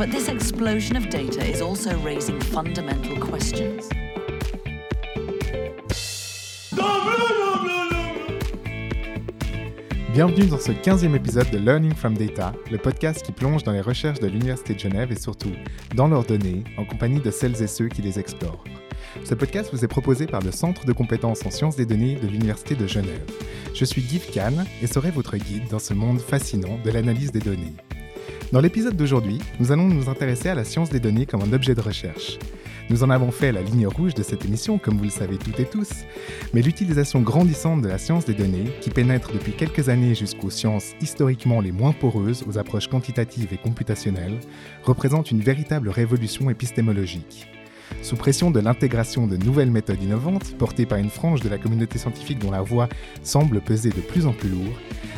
But this explosion of data is also raising fundamental questions. Bienvenue dans ce 15e épisode de Learning from Data, le podcast qui plonge dans les recherches de l'Université de Genève et surtout dans leurs données en compagnie de celles et ceux qui les explorent. Ce podcast vous est proposé par le Centre de compétences en sciences des données de l'Université de Genève. Je suis Guy Kahn et serai votre guide dans ce monde fascinant de l'analyse des données. Dans l'épisode d'aujourd'hui, nous allons nous intéresser à la science des données comme un objet de recherche. Nous en avons fait la ligne rouge de cette émission, comme vous le savez toutes et tous, mais l'utilisation grandissante de la science des données, qui pénètre depuis quelques années jusqu'aux sciences historiquement les moins poreuses aux approches quantitatives et computationnelles, représente une véritable révolution épistémologique. Sous pression de l'intégration de nouvelles méthodes innovantes, portées par une frange de la communauté scientifique dont la voix semble peser de plus en plus lourd,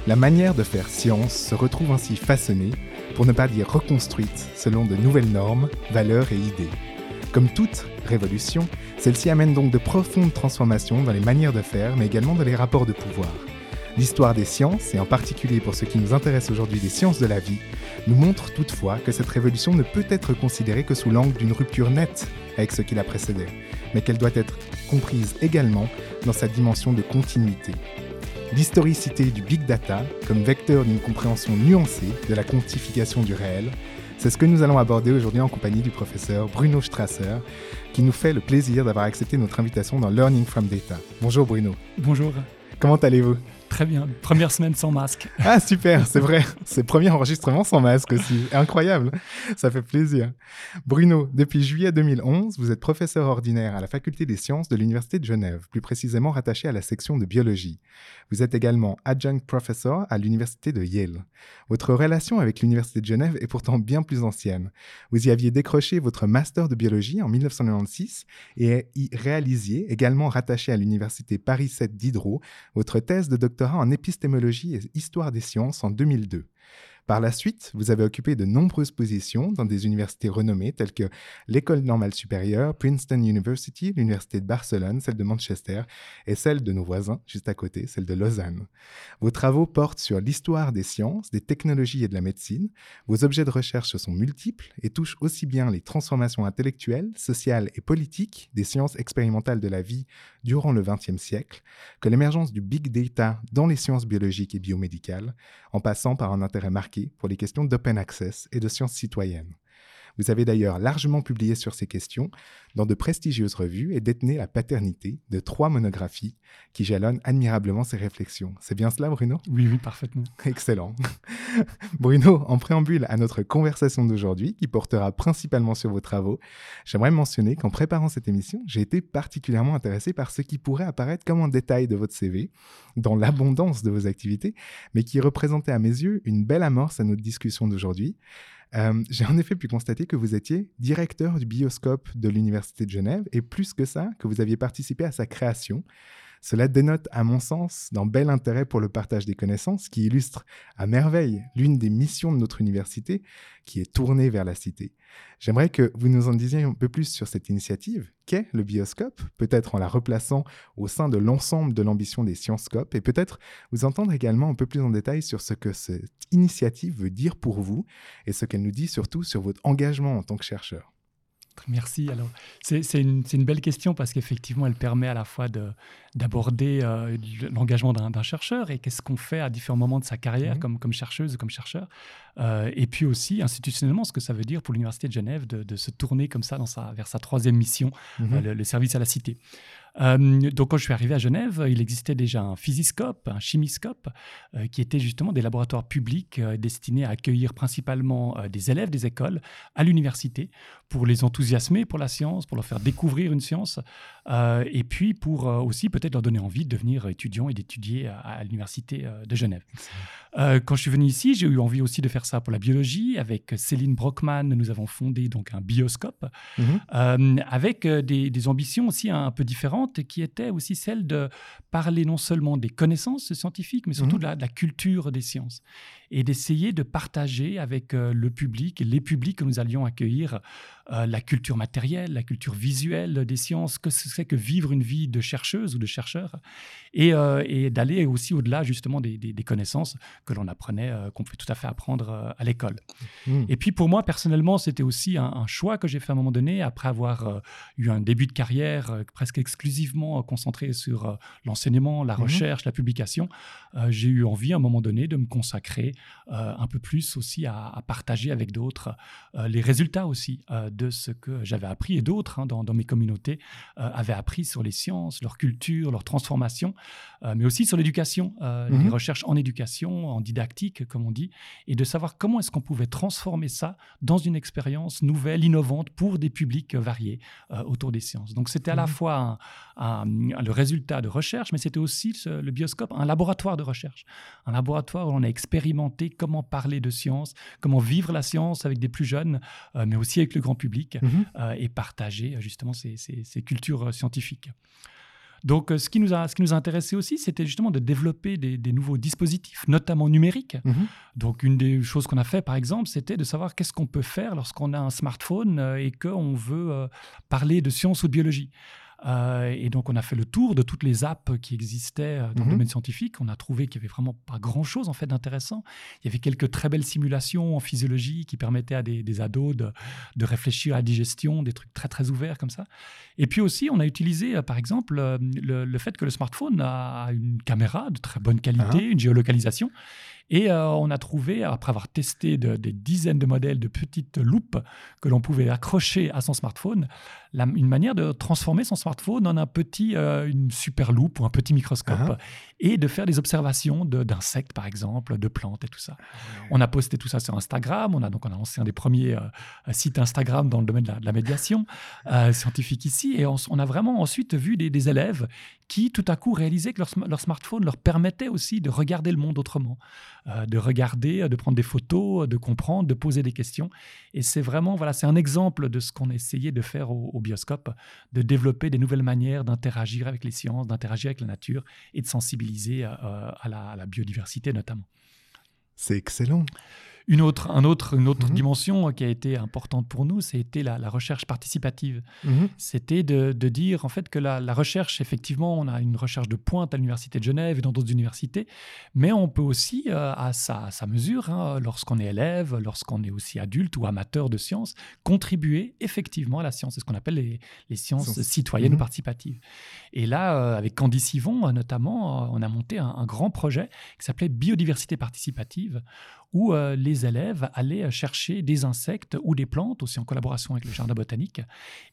la manière de faire science se retrouve ainsi façonnée, pour ne pas dire reconstruite, selon de nouvelles normes, valeurs et idées. Comme toute révolution, celle-ci amène donc de profondes transformations dans les manières de faire, mais également dans les rapports de pouvoir. L'histoire des sciences, et en particulier pour ce qui nous intéresse aujourd'hui des sciences de la vie, nous montre toutefois que cette révolution ne peut être considérée que sous l'angle d'une rupture nette avec ce qui la précédait, mais qu'elle doit être comprise également dans sa dimension de continuité. L'historicité du big data comme vecteur d'une compréhension nuancée de la quantification du réel, c'est ce que nous allons aborder aujourd'hui en compagnie du professeur Bruno Strasser, qui nous fait le plaisir d'avoir accepté notre invitation dans Learning from Data. Bonjour Bruno. Bonjour. Comment allez-vous? Très bien. Première semaine sans masque. Ah super, c'est vrai. C'est premier enregistrement sans masque aussi. Incroyable. Ça fait plaisir. Bruno, depuis juillet 2011, vous êtes professeur ordinaire à la faculté des sciences de l'Université de Genève, plus précisément rattaché à la section de biologie. Vous êtes également adjunct professor à l'Université de Yale. Votre relation avec l'Université de Genève est pourtant bien plus ancienne. Vous y aviez décroché votre master de biologie en 1996 et y réalisiez, également rattaché à l'Université Paris 7 Diderot, votre thèse de doctorat en épistémologie et histoire des sciences en 2002. Par la suite, vous avez occupé de nombreuses positions dans des universités renommées telles que l'École normale supérieure, Princeton University, l'Université de Barcelone, celle de Manchester et celle de nos voisins juste à côté, celle de Lausanne. Vos travaux portent sur l'histoire des sciences, des technologies et de la médecine. Vos objets de recherche sont multiples et touchent aussi bien les transformations intellectuelles, sociales et politiques des sciences expérimentales de la vie durant le XXe siècle que l'émergence du big data dans les sciences biologiques et biomédicales, en passant par un intérêt marqué pour les questions d'open access et de sciences citoyennes. Vous avez d'ailleurs largement publié sur ces questions dans de prestigieuses revues et détenez la paternité de trois monographies qui jalonnent admirablement ces réflexions. C'est bien cela, Bruno? Oui, oui, parfaitement. Excellent. Bruno, en préambule à notre conversation d'aujourd'hui, qui portera principalement sur vos travaux, j'aimerais mentionner qu'en préparant cette émission, j'ai été particulièrement intéressé par ce qui pourrait apparaître comme un détail de votre CV, dans l'abondance de vos activités, mais qui représentait à mes yeux une belle amorce à notre discussion d'aujourd'hui. Euh, j'ai en effet pu constater que vous étiez directeur du bioscope de l'Université de Genève et plus que ça, que vous aviez participé à sa création. Cela dénote, à mon sens, d'un bel intérêt pour le partage des connaissances qui illustre à merveille l'une des missions de notre université qui est tournée vers la cité. J'aimerais que vous nous en disiez un peu plus sur cette initiative qu'est le bioscope, peut-être en la replaçant au sein de l'ensemble de l'ambition des Scopes, et peut-être vous entendre également un peu plus en détail sur ce que cette initiative veut dire pour vous et ce qu'elle nous dit surtout sur votre engagement en tant que chercheur. Merci. Alors, c'est une, une, belle question parce qu'effectivement, elle permet à la fois d'aborder euh, l'engagement d'un chercheur et qu'est-ce qu'on fait à différents moments de sa carrière mmh comme, comme chercheuse ou comme chercheur. Euh, et puis aussi, institutionnellement, ce que ça veut dire pour l'Université de Genève de, de, se tourner comme ça dans sa, vers sa troisième mission, mmh euh, le, le, service à la cité. Euh, donc quand je suis arrivé à Genève, il existait déjà un physiscope, un chimiscope, euh, qui étaient justement des laboratoires publics euh, destinés à accueillir principalement des élèves des écoles à l'université pour les enthousiasmer pour la science, pour leur faire découvrir une science, et puis pour aussi peut-être leur donner envie de devenir étudiant et d'étudier à, l'université de Genève. quand je suis venu ici, j'ai eu envie aussi de faire ça pour la biologie. Avec Céline Brockman, nous avons fondé donc un bioscope mhm. avec des, des ambitions aussi un peu différentes qui était aussi celle de parler non seulement des connaissances scientifiques, mais surtout mhm. de, la, culture des sciences. Et d'essayer de partager avec euh, le public, les publics que nous allions accueillir, euh, la culture matérielle, la culture visuelle des sciences, que c'est que vivre une vie de chercheuse ou de chercheur, et, euh, d'aller aussi au-delà justement des, connaissances que l'on apprenait, qu'on pouvait tout à fait apprendre à l'école. Mhm. Et puis pour moi, personnellement, c'était aussi un, un choix que j'ai fait à un moment donné, après avoir eu un début de carrière presque exclusif exclusivement euh, concentré sur euh, l'enseignement, la mhm. recherche, la publication, euh, j'ai eu envie à un moment donné de me consacrer un peu plus aussi à, partager avec d'autres les résultats aussi de ce que j'avais appris et d'autres hein, dans, mes communautés avaient appris sur les sciences, leur culture, leur transformation, mais aussi sur l'éducation, les mhm. recherches en éducation, en didactique, comme on dit, et de savoir comment est-ce qu'on pouvait transformer ça dans une expérience nouvelle, innovante pour des publics variés autour des sciences. Donc c'était à la mhm. Un, le résultat de recherche, mais c'était aussi le bioscope, un laboratoire de recherche. Un laboratoire où on a expérimenté comment parler de science, comment vivre la science avec des plus jeunes, euh, mais aussi avec le grand public, mhm. euh, et partager justement ces, cultures scientifiques. Donc, euh, ce qui nous a, ce qui nous a intéressé aussi, c'était justement de développer des, nouveaux dispositifs, notamment numériques. Mhm. Donc, une des choses qu'on a fait, par exemple, c'était de savoir qu'est-ce qu'on peut faire lorsqu'on a un smartphone et qu'on veut parler de science ou de biologie. Euh, et donc, on a fait le tour de toutes les apps qui existaient euh, dans le mhm. domaine scientifique. On a trouvé qu'il n'y avait vraiment pas grand-chose en fait d'intéressant. Il y avait quelques très belles simulations en physiologie qui permettaient à des, ados de, de, réfléchir à la digestion, des trucs très très ouverts comme ça. Et puis aussi, on a utilisé euh, par exemple le, fait que le smartphone a une caméra de très bonne qualité, ah. une géolocalisation. Et euh, on a trouvé, après avoir testé des dizaines de modèles de petites loupes que l'on pouvait accrocher à son smartphone, une manière de transformer son smartphone en un petit, euh, une super loupe ou un petit microscope uh-huh. et de faire des observations d'insectes, par exemple, de plantes et tout ça. On a posté tout ça sur Instagram. On a donc on a lancé un des premiers euh, sites Instagram dans le domaine de la, médiation scientifique ici. Et on, a vraiment ensuite vu des, élèves qui, tout à coup, réalisaient que leur, leur smartphone leur permettait aussi de regarder le monde autrement. Euh, de regarder, de prendre des photos, de comprendre, de poser des questions. Et c'est vraiment, voilà, c'est un exemple de ce qu'on a essayé de faire au, de développer des nouvelles manières d'interagir avec les sciences, d'interagir avec la nature et de sensibiliser euh, à la biodiversité notamment. C'est excellent. Une autre, un autre, une autre mhm. dimension qui a été importante pour nous, c'était la, la, recherche participative. Mhm. C'était de, de, dire en fait que la, la, recherche, effectivement, on a une recherche de pointe à l'Université de Genève et dans d'autres universités, mais on peut aussi, euh, à, sa, sa, mesure, hein, lorsqu'on est élève, lorsqu'on est aussi adulte ou amateur de sciences, contribuer effectivement à la science. C'est ce qu'on appelle les, les sciences citoyennes ou mhm. participatives. Et là, euh, avec Candy Sivon, euh, notamment, on a monté un, un grand projet qui s'appelait Biodiversité participative, où euh, les élèves allaient chercher des insectes ou des plantes, aussi en collaboration avec le jardin botanique.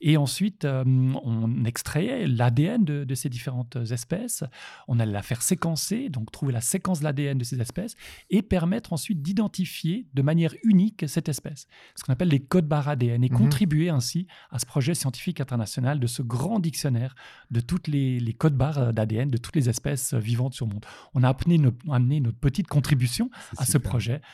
Et ensuite, euh, on extrayait l'ADN de, ces différentes espèces. On allait la faire séquencer, donc trouver la séquence de l'ADN de ces espèces et permettre ensuite d'identifier de manière unique cette espèce. Ce qu'on appelle les codes barres ADN et mhm. contribuer ainsi à ce projet scientifique international de ce grand dictionnaire de toutes les, codes barres d'ADN de toutes les espèces vivantes sur le monde. On a amené, amené notre petite contribution à ce projet euh,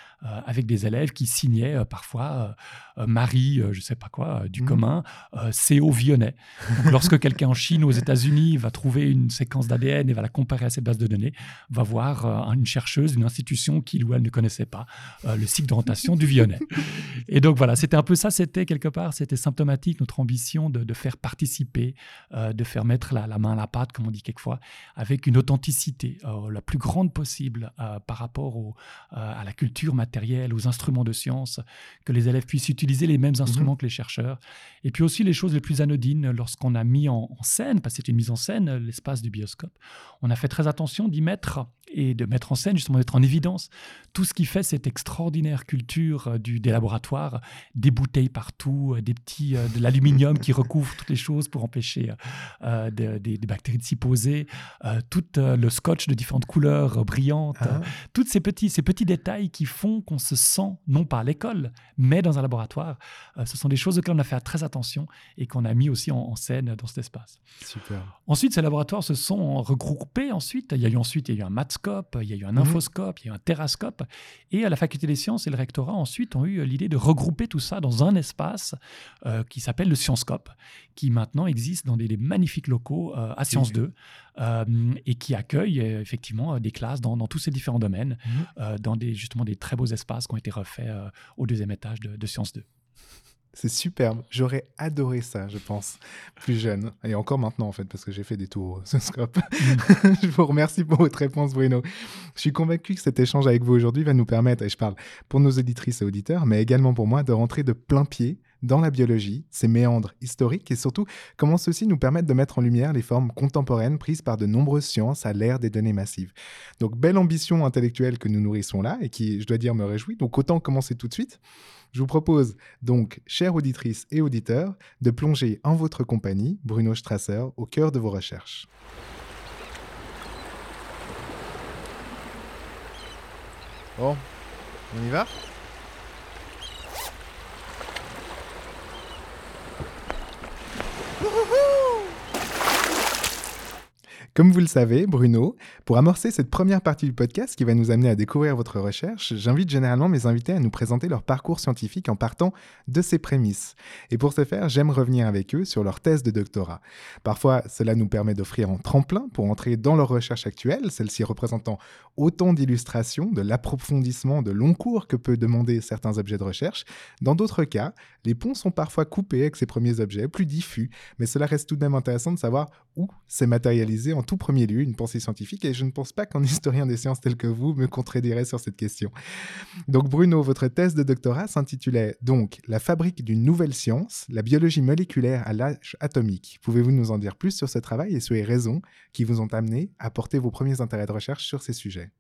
avec des élèves qui signaient euh, parfois euh, Marie, je ne sais pas quoi, du mmh. commun, CO Vionnet. Donc, lorsque quelqu'un en Chine ou aux États-Unis va trouver une séquence d'ADN et va la comparer à cette base de données, va voir une chercheuse, une institution qu'il ou elle ne connaissait pas, le cycle d'orientation du Vionnet. Et donc voilà, c'était un peu ça, c'était quelque part, c'était symptomatique, notre ambition de, faire participer, de faire mettre la, main à la pâte, comme on dit quelquefois, avec une authenticité la plus grande possible par rapport au, à la culture appareillure matérielle, aux instruments de science, que les élèves puissent utiliser les mêmes instruments Mhm. que les chercheurs. Et puis aussi les choses les plus anodines, lorsqu'on a mis en, en scène, parce que c'est une mise en scène, l'espace du bioscope, on a fait très attention d'y mettre et de mettre en scène, justement, d'être en évidence tout ce qui fait cette extraordinaire culture euh, du, des laboratoires, des bouteilles partout, euh, des petits, euh, de l'aluminium qui recouvre toutes les choses pour empêcher euh, de- des, des bactéries de s'y poser, euh, tout euh, le scotch de différentes couleurs brillantes, Ah. tous ces petits, ces petits détails qui font qu'on se sent, non pas à l'école, mais dans un laboratoire. Euh, ce sont des choses auxquelles on a fait très attention et qu'on a mis aussi en, en scène dans cet espace. Super. Ensuite, ces laboratoires se sont regroupés ensuite. Il y a eu ensuite il y a eu un mathscope, il y a eu un Mhm. infoscope, il y a eu un terrascope. Et à la faculté des sciences et le rectorat ensuite ont eu l'idée de regrouper tout ça dans un espace euh, qui s'appelle le Sciencescope, qui maintenant existe dans des, des magnifiques locaux euh, à Sciences 2 euh, et qui accueille euh, effectivement euh, des classes dans, dans tous ces différents domaines, Mhm. euh, dans des, justement des très beaux espaces qui ont été refaits euh, au deuxième étage de, de Sciences 2. C'est superbe. J'aurais adoré ça, je pense, plus jeune. Et encore maintenant, en fait, parce que j'ai fait des tours au scope. je vous remercie pour votre réponse, Bruno. Je suis convaincu que cet échange avec vous aujourd'hui va nous permettre, et je parle pour nos auditrices et auditeurs, mais également pour moi, de rentrer de plein pied dans la biologie, ses méandres historiques et surtout comment ceux-ci nous permettent de mettre en lumière les formes contemporaines prises par de nombreuses sciences à l'ère des données massives. Donc, belle ambition intellectuelle que nous nourrissons là et qui, je dois dire, me réjouit. Donc, autant commencer tout de suite. Je vous propose donc, chères auditrices et auditeurs, de plonger en votre compagnie, Bruno Strasser, au cœur de vos recherches. Bon, on y va? Comme vous le savez, Bruno, pour amorcer cette première partie du podcast qui va nous amener à découvrir votre recherche, j'invite généralement mes invités à nous présenter leur parcours scientifique en partant de ces prémices. Et pour ce faire, j'aime revenir avec eux sur leur thèse de doctorat. Parfois, cela nous permet d'offrir un tremplin pour entrer dans leur recherche actuelle, celle-ci représentant autant d'illustrations, de l'approfondissement de long cours que peut demander certains objets de recherche. Dans d'autres cas, les ponts sont parfois coupés avec ces premiers objets, plus diffus, mais cela reste tout de même intéressant de savoir où s'est matérialisé en tout premier lieu une pensée scientifique, et je ne pense pas qu'un historien des sciences tel que vous me contredirait sur cette question. Donc Bruno, votre thèse de doctorat s'intitulait donc La fabrique d'une nouvelle science, la biologie moléculaire à l'âge atomique. Pouvez-vous nous en dire plus sur ce travail et sur les raisons qui vous ont amené à porter vos premiers intérêts de recherche sur ces sujets?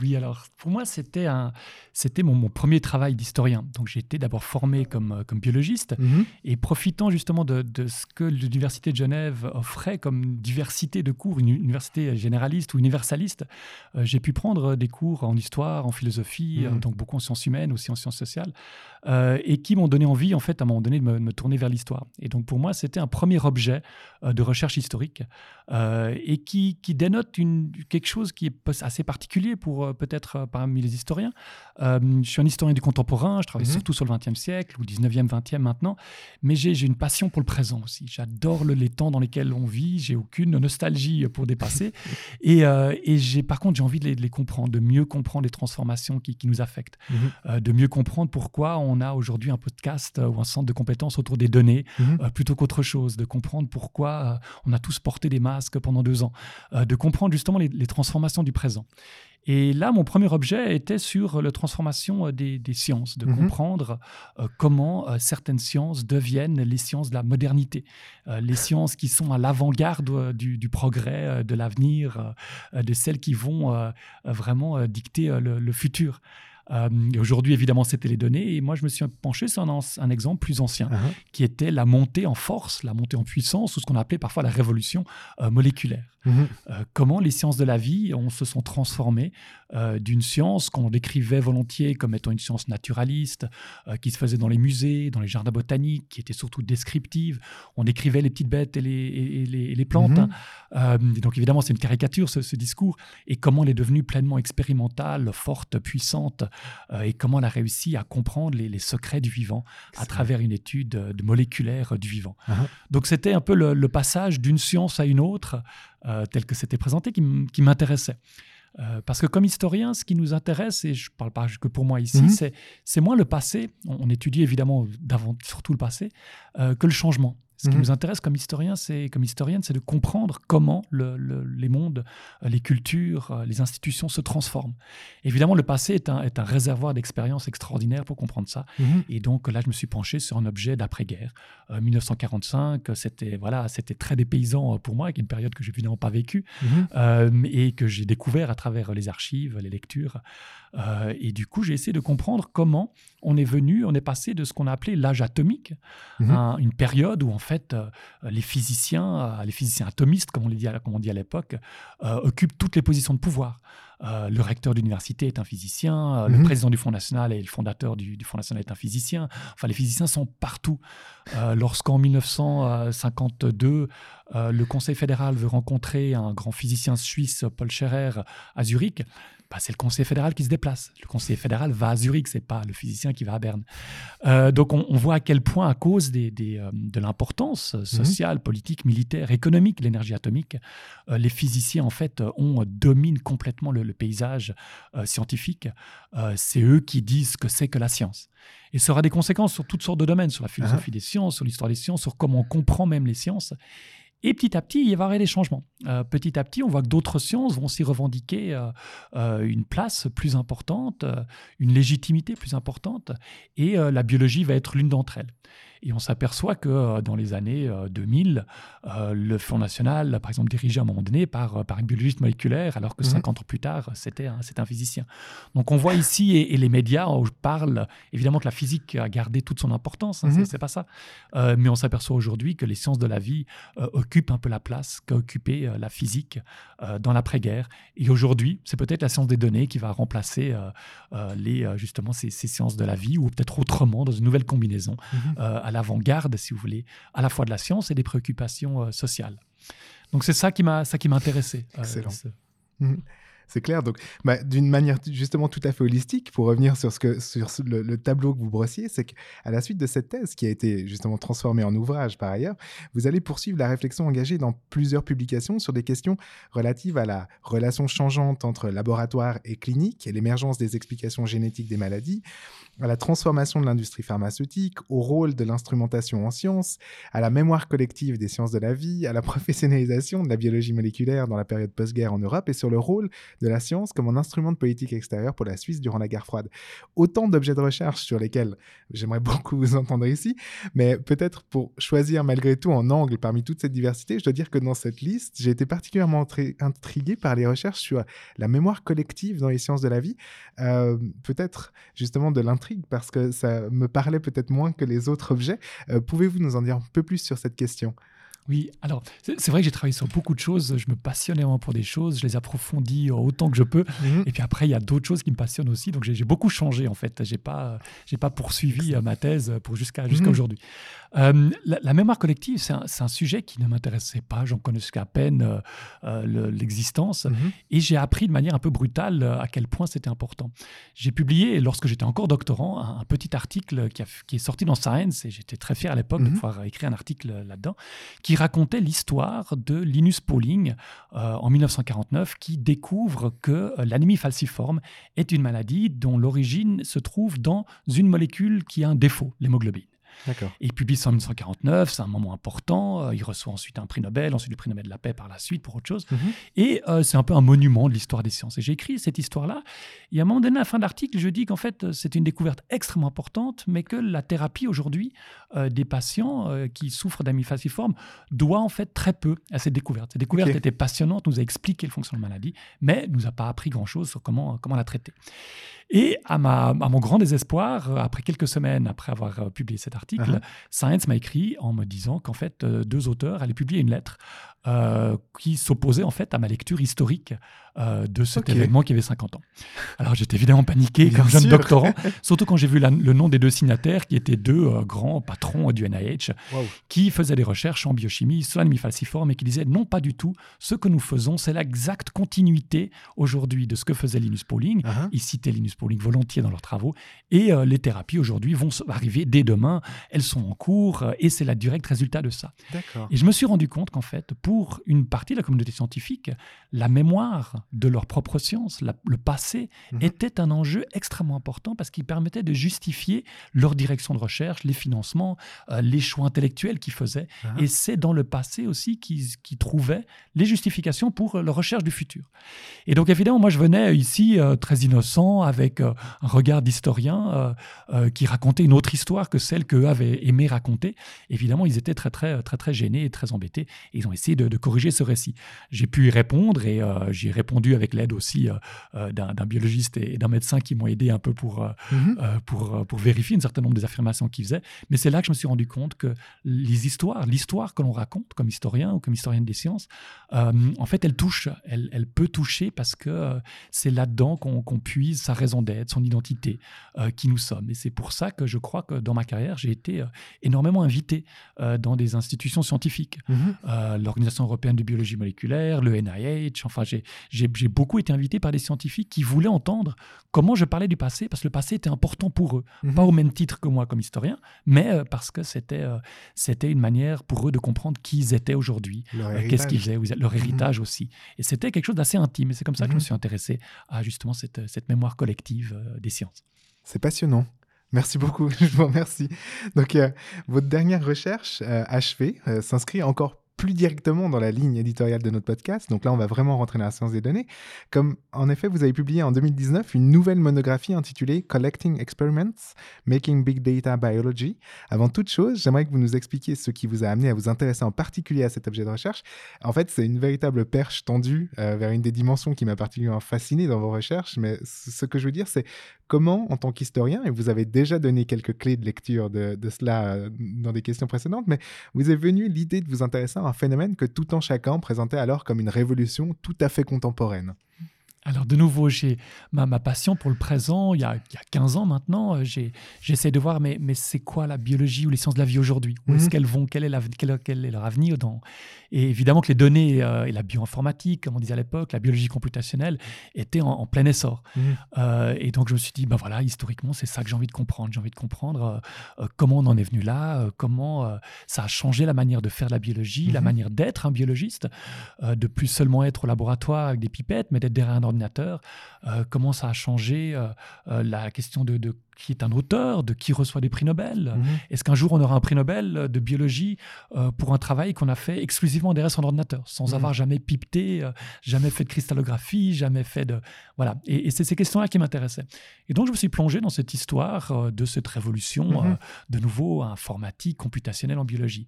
Oui, alors pour moi, c'était un, c'était mon, mon premier travail d'historien. Donc j'ai été d'abord formé comme, euh, comme biologiste et profitant justement de, de ce que l'Université de Genève offrait comme diversité de cours, une université généraliste ou universaliste, euh, j'ai pu prendre des cours en histoire, en philosophie, Mhm. euh, donc beaucoup en sciences humaines, aussi en sciences sociales, euh, et qui m'ont donné envie, en fait, à un moment donné, de me, me tourner vers l'histoire. Et donc pour moi, c'était un premier objet de recherche historique et qui, qui dénote une, quelque chose qui est assez particulier pour euh, peut-être euh, parmi les historiens. Euh, je suis un historien du contemporain, je travaille Mhm. surtout sur le XXe siècle ou 19e, 20e maintenant, mais j'ai une passion pour le présent aussi. J'adore le- les temps dans lesquels on vit, j'ai aucune nostalgie pour dépasser. et euh, et j'ai par contre, j'ai envie de les, de les comprendre, de mieux comprendre les transformations qui, qui nous affectent, Mhm. euh, de mieux comprendre pourquoi on a aujourd'hui un podcast ou un centre de compétences autour des données Mhm. plutôt qu'autre chose, de comprendre pourquoi on a tous porté des masques pendant deux ans, de comprendre justement les, les transformations du présent. Et là, mon premier objet était sur la transformation euh, des, des sciences, de Mhm. comprendre euh, comment euh, certaines sciences deviennent les sciences de la modernité, euh, les sciences qui sont à l'avant-garde du, du progrès, de l'avenir, de celles qui vont vraiment dicter le, le futur. Euh, Aujourd'hui, évidemment, c'était les données. Et moi, je me suis penché sur un, un exemple plus ancien Ah, qui était la montée en force, la montée en puissance, ou ce qu'on appelait parfois la révolution euh, moléculaire. mhm. Euh, comment les sciences de la vie on se sont transformées d'une science qu'on décrivait volontiers comme étant une science naturaliste, qui se faisait dans les musées, dans les jardins botaniques, qui était surtout descriptive. On décrivait les petites bêtes et les, et- et les, et les plantes. Euh, donc évidemment, c'est une caricature, ce, ce discours. Et comment elle est devenue pleinement expérimentale, forte, puissante, et comment elle a réussi à comprendre les, les secrets du vivant à travers une étude euh, de moléculaire euh, du vivant. Ah. Donc c'était un peu le, le passage d'une science à une autre, euh, tel que c'était présenté, qui m'intéressait. Euh, parce que comme historien, ce qui nous intéresse, et je ne parle pas que pour moi ici, Mhm. c'est, moins le passé, on, on étudie évidemment surtout le passé, euh, que le changement. Ce qui Mhm. nous intéresse comme historien, c'est comme historienne, c'est de comprendre comment le- le- les mondes, euh, les cultures, euh, les institutions se transforment. Évidemment, le passé est un, est un réservoir d'expériences extraordinaires pour comprendre ça. Mhm. Et donc là, je me suis penché sur un objet d'après-guerre. Euh, 1945, c'était voilà, c'était très dépaysant euh, pour moi, une période que j'ai évidemment pas vécue euh, et que j'ai découvert à travers les archives, les lectures. Euh, et du coup, j'ai essayé de comprendre comment on est venu, on est passé de ce qu'on a appelé l'âge atomique, Mhm. une période où en fait euh, les physiciens, euh, les physiciens atomistes, comme on, les dit à, comme on dit à l'époque, euh, occupent toutes les positions de pouvoir. Le recteur d'université est un physicien, le Mhm. président du Fonds national et le fondateur du, du Fonds national est un physicien. Enfin, les physiciens sont partout. Lorsqu'en 1952, euh, le Conseil fédéral veut rencontrer un grand physicien suisse, Paul Scherrer, à Zurich, bah, c'est le Conseil fédéral qui se déplace. Le Conseil fédéral va à Zurich, c'est pas le physicien qui va à Berne. Euh, donc on, on voit à quel point, à cause des, des, euh, de l'importance sociale, politique, militaire, économique de l'énergie atomique, euh, les physiciens en fait ont, dominent complètement le, le paysage scientifique. C'est eux qui disent ce que c'est que la science. Et ça aura des conséquences sur toutes sortes de domaines, sur la philosophie des sciences, sur l'histoire des sciences, sur comment on comprend même les sciences. Et petit à petit, il va y avoir des changements. Euh, petit à petit, on voit que d'autres sciences vont s'y revendiquer euh, euh, une place plus importante, une légitimité plus importante, et la biologie va être l'une d'entre elles. Et on s'aperçoit que euh, dans les années euh, 2000, euh, le Fonds national, par exemple, dirigé à un moment donné par, euh, par une biologiste moléculaire, alors que Mhm. 50 ans plus tard, c'était un, un physicien. Donc on voit ici, et, et les médias euh, parlent évidemment que la physique a gardé toute son importance, hein, Mhm. c'est- pas ça. Euh, mais on s'aperçoit aujourd'hui que les sciences de la vie euh, occupent un peu la place qu'a occupé euh, la physique euh, dans l'après-guerre. Et aujourd'hui, c'est peut-être la science des données qui va remplacer euh, euh, les, euh, justement ces, ces sciences de la vie, ou peut-être autrement, dans une nouvelle combinaison, Mhm. euh, à l'avant-garde, si vous voulez, à la fois de la science et des préoccupations euh, sociales. Donc c'est ça qui m'a ça qui m'a intéressé. euh, Excellent. ce- C'est clair. Donc, bah, d'une manière justement tout à fait holistique, pour revenir sur, ce que, sur le tableau que vous brossiez, c'est qu'à la suite de cette thèse, qui a été justement transformée en ouvrage par ailleurs, vous allez poursuivre la réflexion engagée dans plusieurs publications sur des questions relatives à la relation changeante entre laboratoire et clinique et l'émergence des explications génétiques des maladies, à la transformation de l'industrie pharmaceutique, au rôle de l'instrumentation en sciences, à la mémoire collective des sciences de la vie, à la professionnalisation de la biologie moléculaire dans la période post-guerre en Europe et sur le rôle de la science comme un instrument de politique extérieure pour la Suisse durant la guerre froide. Autant d'objets de recherche sur lesquels j'aimerais beaucoup vous entendre ici, mais peut-être pour choisir malgré tout un angle parmi toute cette diversité, je dois dire que dans cette liste, j'ai été particulièrement intri- intrigué par les recherches sur la mémoire collective dans les sciences de la vie, Euh, peut-être justement de l'intrigue parce que ça me parlait peut-être moins que les autres objets. Euh, Pouvez-vous nous en dire un peu plus sur cette question? Oui, alors c'est vrai que j'ai travaillé sur beaucoup de choses. Je me passionne énormément pour des choses, je les approfondis autant que je peux. Et puis après, il y a d'autres choses qui me passionnent aussi. Donc j'ai beaucoup changé en fait. J'ai pas, j'ai pas poursuivi euh, ma thèse pour jusqu'à jusqu'à Mhm. aujourd'hui. Euh, la, la mémoire collective, c'est un, sujet qui ne m'intéressait pas. J'en connaissais qu'à peine euh, euh, le- l'existence. Mhm. Et j'ai appris de manière un peu brutale euh, à quel point c'était important. J'ai publié, lorsque j'étais encore doctorant, un, un petit article qui, a- qui est sorti dans Science, et j'étais très fier à l'époque de Mhm. pouvoir écrire un article là-dedans, qui racontait l'histoire de Linus Pauling euh, en 1949, qui découvre que euh, l'anémie falciforme est une maladie dont l'origine se trouve dans une molécule qui a un défaut, l'hémoglobine. Il publie ça en 1949, c'est un moment important. euh, il reçoit ensuite un prix Nobel, ensuite le prix Nobel de la paix par la suite pour autre chose. Mhm. Et euh, c'est un peu un monument de l'histoire des sciences. Et j'ai écrit cette histoire-là. Et à un moment donné, à la fin de l'article, je dis qu'en fait, euh, c'est une découverte extrêmement importante, mais que la thérapie aujourd'hui euh, des patients euh, qui souffrent d'anémie falciforme doit en fait très peu à cette découverte. Cette découverte Ok. était passionnante, nous a expliqué le fonctionnement de la maladie, mais nous a pas appris grand-chose sur comment, comment la traiter. Et à, ma, à mon grand désespoir, euh, après quelques semaines après avoir euh, publié cet article, Uh-huh. Science m'a écrit en me disant qu'en fait, euh, deux auteurs allaient publier une lettre euh, qui s'opposait en fait à ma lecture historique euh, de cet événement qui avait 50 ans. Alors j'étais évidemment paniqué Bien comme jeune sûr. doctorant, surtout quand j'ai vu la- le nom des deux signataires qui étaient deux euh, grands patrons du NIH qui faisaient des recherches en biochimie sur l'anémie falciforme et qui disaient non pas du tout, ce que nous faisons c'est l'exacte continuité aujourd'hui de ce que faisait Linus Pauling. Uh-huh. Ils citaient Linus Pauling volontiers dans leurs travaux. Et euh, les thérapies aujourd'hui vont arriver dès demain. Elles sont en cours et c'est le direct résultat de ça. Et je me suis rendu compte qu'en fait, pour une partie de la communauté scientifique, la mémoire de leur propre science, le passé, Mhm. était un enjeu extrêmement important parce qu'il permettait de justifier leur direction de recherche, les financements, euh, les choix intellectuels qu'ils faisaient. Ah. Et c'est dans le passé aussi qu'ils trouvaient les justifications pour euh, leur recherche du futur. Et donc évidemment, moi je venais ici euh, très innocent, avec euh, un regard d'historien qui racontait une autre histoire que celle qu'eux avaient aimé raconter. Évidemment, ils étaient très très très très gênés et très embêtés. Et ils ont essayé de, de corriger ce récit. J'ai pu y répondre et j'ai répondu avec l'aide aussi euh, euh, d'un biologiste et d'un médecin qui m'ont aidé un peu pour, euh, Mhm. pour, pour vérifier un certain nombre des affirmations qu'ils faisaient. Mais c'est là que je me suis rendu compte que les histoires, l'histoire que l'on raconte comme historien ou comme historienne des sciences, en fait, elle touche, elle, elle peut toucher parce que c'est là-dedans qu'on qu'on puise sa raison d'être, son identité, qui nous sommes. Et c'est pour ça que je crois que dans ma carrière, j'ai été énormément invité dans des institutions scientifiques. Mhm. L'Organisation européenne de biologie moléculaire, le NIH. Enfin, j'ai- j'ai beaucoup été invité par des scientifiques qui voulaient entendre comment je parlais du passé, parce que le passé était important pour eux. Mhm. Pas au même titre que moi comme historien, mais euh, parce que c'était euh, c'était une manière pour eux de comprendre qui ils étaient aujourd'hui, euh, qu'est-ce qu'ils faisaient, leur héritage aussi. Et c'était quelque chose d'assez intime. Et c'est comme ça que je me Mhm. suis intéressé à justement cette, cette mémoire collective des sciences. C'est passionnant. Merci beaucoup, je vous remercie. Donc, euh, votre dernière recherche euh, achevée euh, s'inscrit encore plus directement dans la ligne éditoriale de notre podcast. Donc là, on va vraiment rentrer dans la science des données. Comme en effet, vous avez publié en 2019 une nouvelle monographie intitulée Collecting Experiments, Making Big Data Biology. Avant toute chose, j'aimerais que vous nous expliquiez ce qui vous a amené à vous intéresser en particulier à cet objet de recherche. En fait, c'est une véritable perche tendue euh, vers une des dimensions qui m'a particulièrement fasciné dans vos recherches. Mais ce que je veux dire, c'est comment, en tant qu'historien, et vous avez déjà donné quelques clés de lecture de, de cela euh, dans des questions précédentes, mais vous est venue l'idée de vous intéresser à un phénomène que tout en chacun présentait alors comme une révolution tout à fait contemporaine. Alors de nouveau, j'ai ma, ma passion pour le présent, il y a, il y a 15 ans maintenant, euh, j'ai- j'essaie de voir, mais, mais c'est quoi la biologie ou les sciences de la vie aujourd'hui? Où est-ce Mhm. qu'elles vont? Quel est, la- quel, quel est leur avenir dans... Et évidemment que les données euh, et la bioinformatique, comme on disait à l'époque, la biologie computationnelle, étaient en, en plein essor. Mhm. Euh, et donc je me suis dit, ben voilà, historiquement, c'est ça que j'ai envie de comprendre. J'ai envie de comprendre euh, comment on en est venu là, comment ça a changé la manière de faire de la biologie, la Mhm. manière d'être un biologiste, de plus seulement être au laboratoire avec des pipettes, mais d'être derrière un Euh, comment ça a changé euh, euh, la question de qui est un auteur, de qui reçoit des prix Nobel. Mhm. Est-ce qu'un jour on aura un prix Nobel euh, de biologie euh, pour un travail qu'on a fait exclusivement derrière son ordinateur, sans Mhm. avoir jamais pipeté, euh, jamais fait de cristallographie, jamais fait de voilà. Et, et c'est ces questions-là qui m'intéressaient. Et donc je me suis plongé dans cette histoire euh, de cette révolution Mhm. de nouveau informatique, computationnelle en biologie.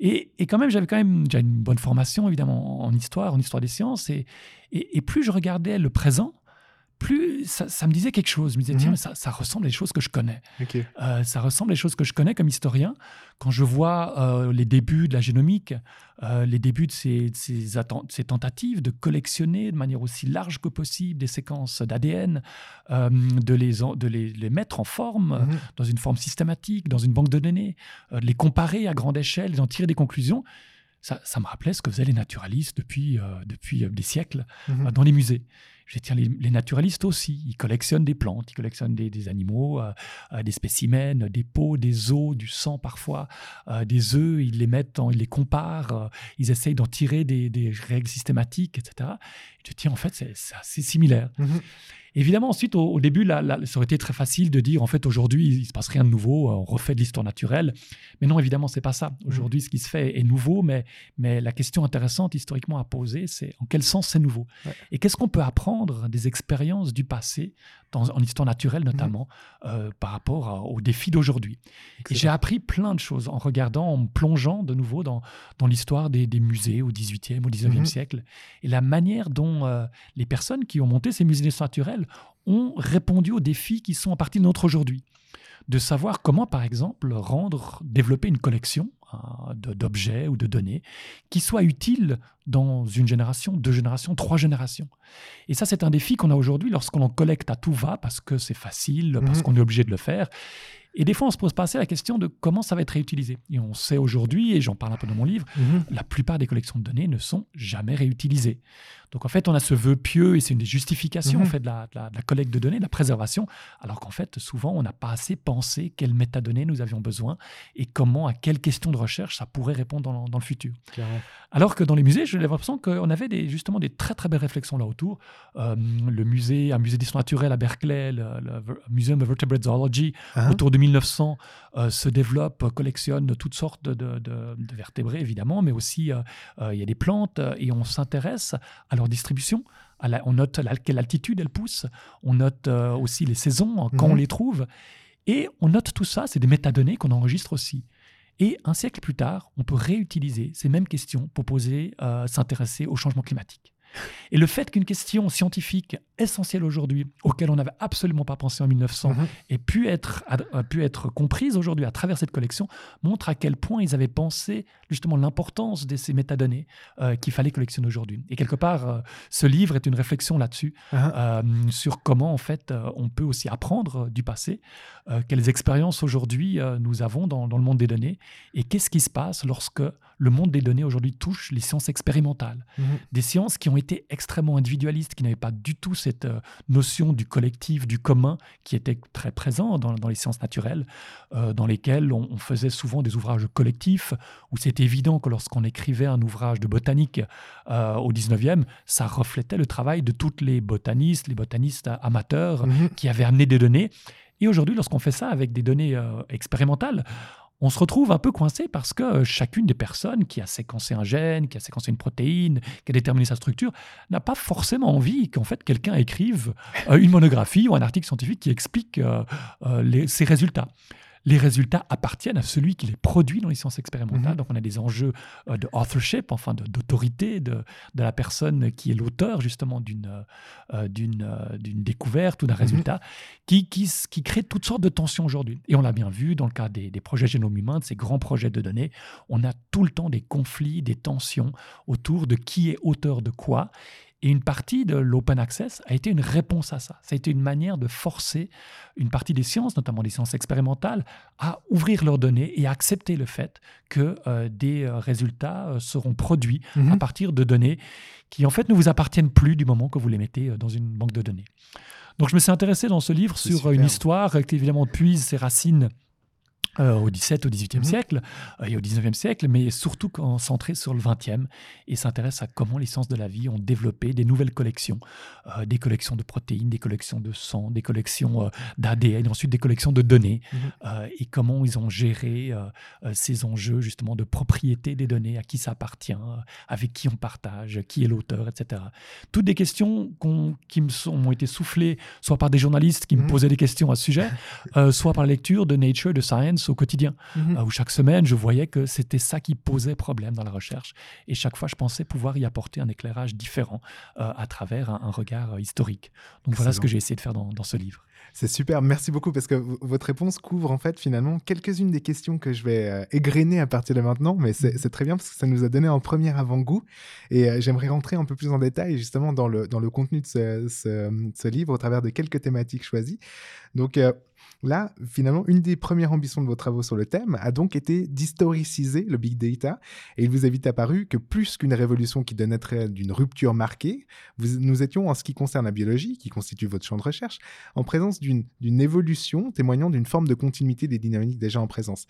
Et, et quand même j'avais quand même déjà une bonne formation évidemment en histoire, en histoire des sciences. Et, et, et plus je regardais le présent, plus ça, ça me disait quelque chose. Je me disais, Mhm. tiens, mais ça, ça ressemble à des choses que je connais. Euh, ça ressemble à des choses que je connais comme historien. Quand je vois euh, les débuts de la génomique, euh, les débuts de ces, de ces, atten- ces tentatives de collectionner de manière aussi large que possible des séquences d'ADN, de, les, en- de les, les mettre en forme, Mhm. dans une forme systématique, dans une banque de données, de les comparer à grande échelle d'en tirer des conclusions, ça, ça me rappelait ce que faisaient les naturalistes depuis, depuis des siècles Mhm. dans les musées. Je les, naturalistes aussi, ils collectionnent des plantes, ils collectionnent des, animaux, euh, euh, des spécimens, des peaux, des os, du sang parfois, euh, des œufs, ils les mettent, en- ils les comparent, ils essayent d'en tirer des règles systématiques, etc. Je dis, en fait, c'est assez similaire. Mhm. Évidemment, ensuite, au, au début, là, là, ça aurait été très facile de dire, en fait, aujourd'hui, il ne se passe rien de nouveau, euh, on refait de l'histoire naturelle. Mais non, évidemment, c'est pas ça. Aujourd'hui, ce qui se fait est nouveau, mais, mais la question intéressante historiquement à poser, c'est en quel sens c'est nouveau? Ouais. Et qu'est-ce qu'on peut apprendre des expériences du passé, dans, en histoire naturelle notamment, euh, par rapport à- aux défis d'aujourd'hui? Et j'ai appris plein de choses en regardant, en me plongeant de nouveau dans, dans l'histoire des, des musées au 18e, au 19e Mhm. siècle, et la manière dont euh, les personnes qui ont monté ces musées naturelle ont répondu aux défis qui sont en partie nôtres aujourd'hui. De savoir comment, par exemple, rendre, développer une collection de- d'objets ou de données qui soit utile dans une génération, deux générations, trois générations. Et ça, c'est un défi qu'on a aujourd'hui lorsqu'on en collecte à tout va parce que c'est facile, parce Mhm. qu'on est obligé de le faire. Et des fois, on se pose pas assez la question de comment ça va être réutilisé. Et on sait aujourd'hui, et j'en parle un peu dans mon livre, Mhm. la plupart des collections de données ne sont jamais réutilisées. Donc en fait, on a ce vœu pieux et c'est une des justifications Mhm. en fait, de, la, de la- de la collecte de données, de la préservation, alors qu'en fait, souvent, on n'a pas assez pensé quelles métadonnées nous avions besoin et comment, à quelles questions de recherche ça pourrait répondre dans, dans le futur. Clairement. Alors que dans les musées, j'ai l'impression qu'on avait des, justement des très très belles réflexions là autour. Euh, le musée, un musée d'histoire naturelle à Berkeley, le, Museum of Vertebrate Zoology, Hein autour de 1900, euh, se développe, collectionne toutes sortes de, de- de- de vertébrés évidemment, mais aussi euh, euh, il y a des plantes et on s'intéresse à leur distribution. À la- on note à quelle altitude elles poussent, on note aussi les saisons, quand Mhm. on les trouve, et on note tout ça, c'est des métadonnées qu'on enregistre aussi. Et un siècle plus tard, on peut réutiliser ces mêmes questions pour poser, s'intéresser au changement climatique. Et le fait qu'une question scientifique essentielle aujourd'hui, auquel on n'avait absolument pas pensé en 1900, Mhm. ait pu être, a, a pu être comprise aujourd'hui à travers cette collection, montre à quel point ils avaient pensé justement l'importance de ces métadonnées euh, qu'il fallait collectionner aujourd'hui. Et quelque part, euh, ce livre est une réflexion là-dessus, Hein euh, sur comment en fait on peut aussi apprendre du passé, quelles expériences aujourd'hui nous avons dans, dans le monde des données, et qu'est-ce qui se passe lorsque le monde des données aujourd'hui touche les sciences expérimentales, Mhm. des sciences qui ont été extrêmement individualistes, qui n'avaient pas du tout cette euh, notion du collectif, du commun, qui était très présent dans, dans les sciences naturelles, euh, dans lesquelles on, on faisait souvent des ouvrages collectifs, où c'est évident que lorsqu'on écrivait un ouvrage de botanique euh, au 19e, ça reflétait le travail de toutes les botanistes, les botanistes amateurs, Mhm. qui avaient amené des données. Et aujourd'hui, lorsqu'on fait ça avec des données euh, expérimentales, on se retrouve un peu coincé parce que euh, chacune des personnes qui a séquencé un gène, qui a séquencé une protéine, qui a déterminé sa structure, n'a pas forcément envie qu'en fait quelqu'un écrive euh, une monographie ou un article scientifique qui explique euh, euh, ses résultats. Les résultats appartiennent à celui qui les produit dans les sciences expérimentales. Mhm. Donc on a des enjeux euh, de authorship, enfin d'autorité de, de la personne qui est l'auteur justement d'une euh, euh, d'une euh, découverte ou d'un résultat, qui, qui, qui crée toutes sortes de tensions aujourd'hui. Et on l'a bien vu dans le cas des, des projets génome humain, de ces grands projets de données, on a tout le temps des conflits, des tensions autour de qui est auteur de quoi. Et une partie de l'open access a été une réponse à ça. Ça a été une manière de forcer une partie des sciences, notamment des sciences expérimentales, à ouvrir leurs données et à accepter le fait que euh, des euh, résultats euh, seront produits Mhm. à partir de données qui en fait ne vous appartiennent plus du moment que vous les mettez dans une banque de données. Donc je me suis intéressé dans ce livre sur une histoire qui évidemment puise ses racines euh, au XVIIe, au XVIIIe Mhm. siècle euh, et au XIXe siècle, mais surtout quand- centré sur le XXe et s'intéresse à comment les sciences de la vie ont développé des nouvelles collections, euh, des collections de protéines, des collections de sang, des collections euh, d'ADN, ensuite des collections de données, Mhm. et comment ils ont géré ces enjeux justement de propriété des données, à qui ça appartient, avec qui on partage, qui est l'auteur, etc. Toutes des questions qui me sont, m'ont été soufflées soit par des journalistes qui me Mhm. posaient des questions à ce sujet, soit par la lecture de Nature, de Science au quotidien, Mhm. euh, où chaque semaine je voyais que c'était ça qui posait problème dans la recherche. Et chaque fois, je pensais pouvoir y apporter un éclairage différent euh, à travers un, un regard euh, historique. Donc voilà ce que j'ai essayé de faire dans, dans ce livre. C'est super, merci beaucoup parce que votre réponse couvre en fait finalement quelques-unes des questions que je vais euh, égrener à partir de maintenant, mais c'est c'est très bien parce que ça nous a donné un premier avant-goût et euh, j'aimerais rentrer un peu plus en détail justement dans le, dans le contenu de ce, ce- ce livre au travers de quelques thématiques choisies. Donc euh, là, finalement, une des premières ambitions de vos travaux sur le thème a donc été d'historiciser le big data et il vous est vite apparu que plus qu'une révolution qui naîtrait d'une rupture marquée, nous étions en ce qui concerne la biologie, qui constitue votre champ de recherche, en présence d'une évolution témoignant d'une forme de continuité des dynamiques déjà en présence.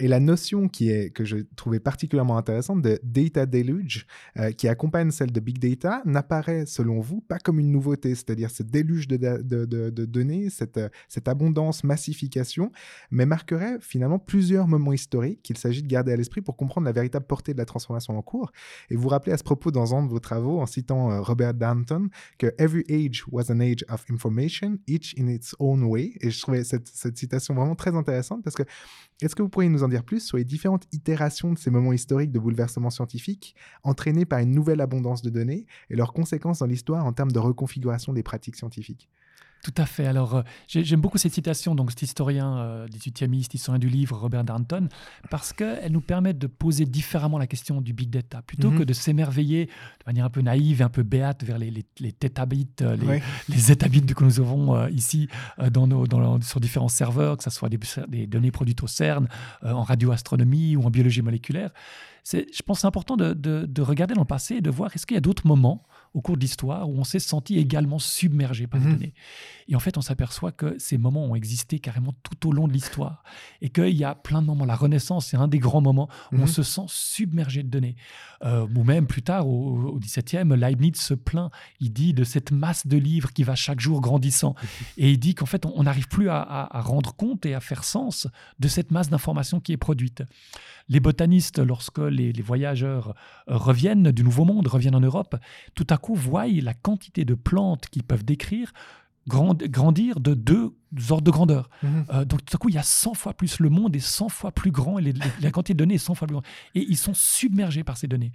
Et la notion que je trouvais particulièrement intéressante de data deluge, euh, qui accompagne celle de big data, n'apparaît selon vous pas comme une nouveauté, c'est-à-dire ce déluge de, données, cette, euh, cette abondance, massification, mais marquerait finalement plusieurs moments historiques qu'il s'agit de garder à l'esprit pour comprendre la véritable portée de la transformation en cours. Et vous rappelez à ce propos dans un de vos travaux, en citant euh, Robert Danton, que Every age was an age of information, each in its own way. Et je trouvais cette, cette citation vraiment très intéressante parce que est-ce que vous pourriez nous en dire plus sur les différentes itérations de ces moments historiques de bouleversement scientifique entraînés par une nouvelle abondance de données et leurs conséquences dans l'histoire en termes de reconfiguration des pratiques scientifiques Tout à fait. Alors, euh, j'aime beaucoup cette citation, donc cet historien, euh, 18e historien du livre, Robert Darnton, parce qu'elle nous permet de poser différemment la question du big data. Plutôt Mhm. que de s'émerveiller de manière un peu naïve et un peu béate vers les, les, les tétabits, euh, les, que nous avons euh, ici euh, dans nos, dans, sur différents serveurs, que ce soit des, des données produites au CERN, euh, en radioastronomie ou en biologie moléculaire. C'est, je pense que c'est important de, de, de regarder dans le passé et de voir est-ce qu'il y a d'autres moments au cours de l'histoire où on s'est senti également submergé par les Mhm. données. Et en fait, on s'aperçoit que ces moments ont existé carrément tout au long de l'histoire et qu'il y a plein de moments. La Renaissance, c'est un des grands moments où Mhm. on se sent submergé de données. Euh, ou même plus tard, au, 17e, Leibniz se plaint. Il dit de cette masse de livres qui va chaque jour grandissant. Et il dit qu'en fait, on on n'arrive plus à, à- à rendre compte et à faire sens de cette masse d'informations qui est produite. Les botanistes, lorsque les, voyageurs euh, reviennent du Nouveau Monde, reviennent en Europe, tout à coup voient la quantité de plantes qu'ils peuvent décrire grandir de deux ordres de grandeur. Mhm. Euh, donc tout à coup, il y a 100 fois plus. Le monde est 100 fois plus grand et les- les- la quantité de données est 100 fois plus grande. Et ils sont submergés par ces données.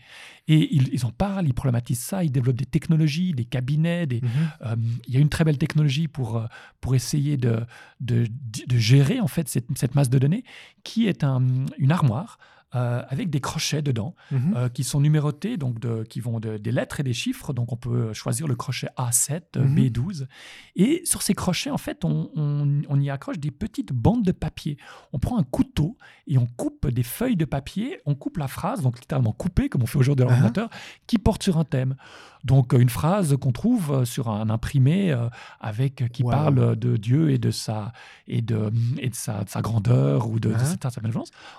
Et ils, ils en parlent, ils problématisent ça, ils développent des technologies, des cabinets. Des, Mhm. euh, il y a une très belle technologie pour, euh, pour essayer de, de, de gérer en fait cette, cette masse de données, qui est un- une armoire euh, avec des crochets dedans Mhm. euh, qui sont numérotés, donc de, qui vont de- des lettres et des chiffres. Donc on peut choisir le crochet A7, euh, Mhm. B12. Et sur ces crochets, en fait, on, on- on y accroche des petites bandes de papier. On prend un couteau et on coupe des feuilles de papier, on coupe la phrase, donc littéralement coupée, comme on fait aujourd'hui à Ah. l'ordinateur, qui porte sur un thème. Donc une phrase qu'on trouve sur un imprimé avec qui Wow. parle de Dieu et de sa et de, et de sa, de sa grandeur ou de, de Ah. sa, sa.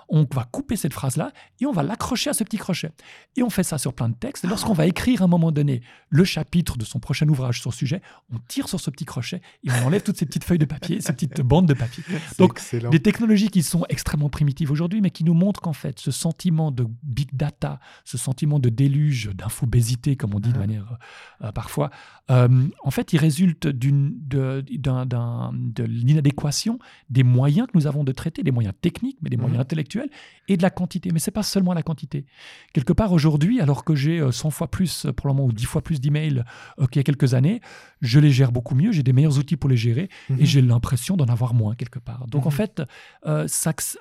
On va couper cette phrase-là et on va l'accrocher à ce petit crochet. Et on fait ça sur plein de textes. Et lorsqu'on va écrire à un moment donné le chapitre de son prochain ouvrage sur le sujet, on tire sur ce petit crochet et on enlève toutes ces petites feuilles de papier, ces petites bandes de papier. Donc, excellent. Des technologies qui sont extrêmement primitives aujourd'hui, mais qui nous montrent qu'en fait, ce sentiment de big data, ce sentiment de déluge, d'infobésité, comme on dit de Ah. manière euh, parfois, euh, en fait, il résulte d'une, de, d'un- d'un- de l'inadéquation des moyens que nous avons de traiter, des moyens techniques, mais des moyens Mhm. intellectuels, et de la quantité. Mais c'est pas seulement la quantité. Quelque part, aujourd'hui, alors que j'ai euh, 100 fois plus, euh, probablement, ou 10 fois plus d'emails euh, qu'il y a quelques années, je les gère beaucoup mieux, j'ai des meilleurs outils pour les gérer, Mhm. et j'ai l'impression d'en avoir moins quelque part. Donc en Mhm. fait, euh,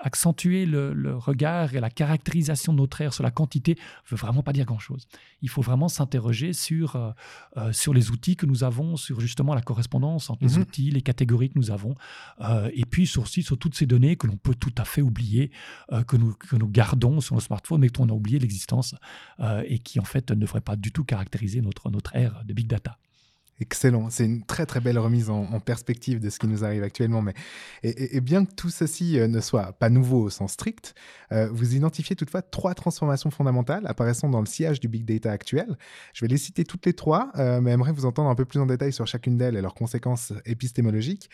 accentuer le, le regard et la caractérisation de notre ère sur la quantité veut vraiment pas dire grand-chose. Il faut vraiment s'interroger sur, euh, euh, sur les outils que nous avons, sur justement la correspondance entre les Mhm. outils, les catégories que nous avons, euh, et puis sur, aussi sur toutes ces données que l'on peut tout à fait oublier, euh, que, nous, que nous gardons sur nos smartphones, mais dont on a oublié l'existence, euh, et qui en fait ne devraient pas du tout caractériser notre, notre ère de big data. Excellent, c'est une très très belle remise en, perspective de ce qui nous arrive actuellement. Mais et, bien que tout ceci euh, ne soit pas nouveau au sens strict, euh, vous identifiez toutefois trois transformations fondamentales apparaissant dans le sillage du big data actuel. Je vais les citer toutes les trois, mais aimerais vous entendre un peu plus en détail sur chacune d'elles et leurs conséquences épistémologiques.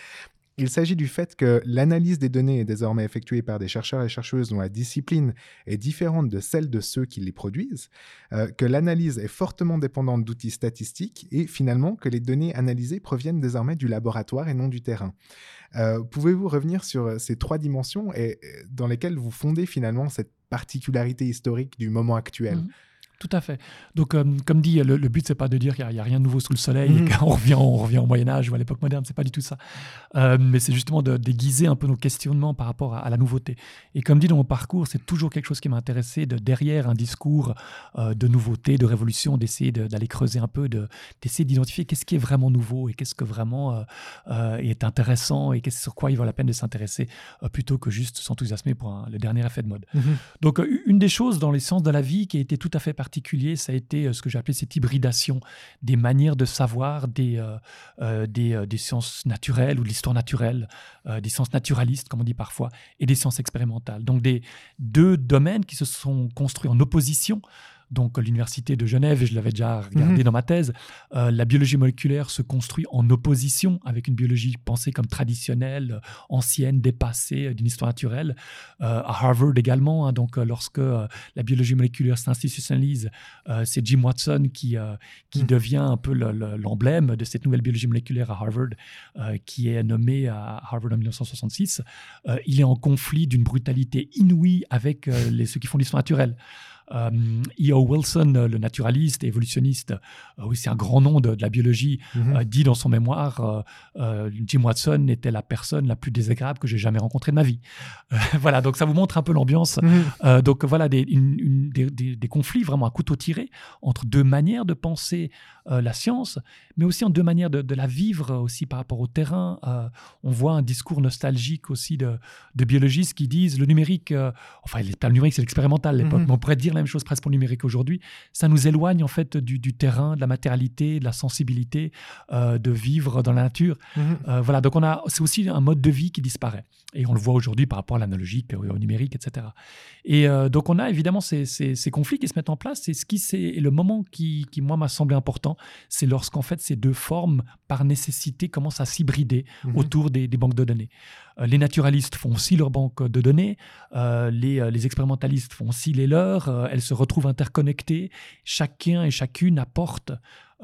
Il s'agit du fait que l'analyse des données est désormais effectuée par des chercheurs et chercheuses dont la discipline est différente de celle de ceux qui les produisent, euh, que l'analyse est fortement dépendante d'outils statistiques et finalement que les données analysées proviennent désormais du laboratoire et non du terrain. Euh, Pouvez-vous revenir sur ces trois dimensions euh, dans lesquelles vous fondez finalement cette particularité historique du moment actuel? Mhm. Tout à fait. Donc, euh, comme dit, le, le but, c'est pas de dire qu'il n'y a, rien de nouveau sous le soleil Mhm. et qu'on revient, on revient au Moyen-Âge ou à l'époque moderne, c'est pas du tout ça. Euh, mais c'est justement de déguiser un peu nos questionnements par rapport à, à la nouveauté. Et comme dit dans mon parcours, c'est toujours quelque chose qui m'a intéressé, de derrière un discours euh, de nouveauté, de révolution, d'essayer de- d'aller creuser un peu, de- d'essayer d'identifier qu'est-ce qui est vraiment nouveau et qu'est-ce que vraiment est intéressant et qu'est-ce sur quoi il vaut la peine de s'intéresser, plutôt que juste s'enthousiasmer pour un- le dernier effet de mode. Donc, euh, une des choses dans les sciences de la vie qui a été tout à fait ça a été euh, ce que j'ai appelé cette hybridation des manières de savoir des, euh, euh, des, sciences naturelles ou de l'histoire naturelle, des sciences naturalistes, comme on dit parfois, et des sciences expérimentales. Donc, des deux domaines qui se sont construits en opposition. Donc, l'université de Genève, et je l'avais déjà regardé Mhm. dans ma thèse, euh, la biologie moléculaire se construit en opposition avec une biologie pensée comme traditionnelle, euh, ancienne, dépassée, euh, d'une histoire naturelle. Euh, à Harvard également, hein, donc lorsque euh, la biologie moléculaire s'institutionnalise, c'est Jim Watson qui, qui Mhm. devient un peu le- le- l'emblème de cette nouvelle biologie moléculaire à Harvard, qui est nommé à Harvard en 1966. Euh, il est en conflit d'une brutalité inouïe avec les, ceux qui font l'histoire naturelle. E.O. Wilson, le naturaliste et évolutionniste, aussi un grand nom de, la biologie, Mhm. dit dans son mémoire Jim Watson était la personne la plus désagréable que j'ai jamais rencontrée de ma vie. voilà, donc ça vous montre un peu l'ambiance. Mhm. donc voilà, des, une- une- des- des- des conflits vraiment à couteau tiré entre deux manières de penser euh, la science, mais aussi en deux manières de, de la vivre aussi par rapport au terrain. Euh, on voit un discours nostalgique aussi de, de biologistes qui disent le numérique, euh, enfin pas le numérique, c'est l'expérimental à l'époque, Mhm. mais on pourrait dire la même chose presque pour le numérique aujourd'hui. Ça nous éloigne en fait du, du terrain, de la matérialité, de la sensibilité, euh, de vivre dans la nature. Mhm. Euh, voilà, donc on a, c'est aussi un mode de vie qui disparaît. Et on le voit aujourd'hui par rapport à l'analogique, au, au numérique, etc. Et euh, donc on a évidemment ces, ces- ces conflits qui se mettent en place. Et ce qui, c'est le moment qui, qui, moi, m'a semblé important, c'est lorsqu'en fait ces deux formes, par nécessité, commencent à s'hybrider Mhm. autour des, des banques de données. Euh, les naturalistes font aussi leurs banques de données, euh, les, euh, les expérimentalistes font aussi les leurs, elles se retrouvent interconnectées, chacun et chacune apporte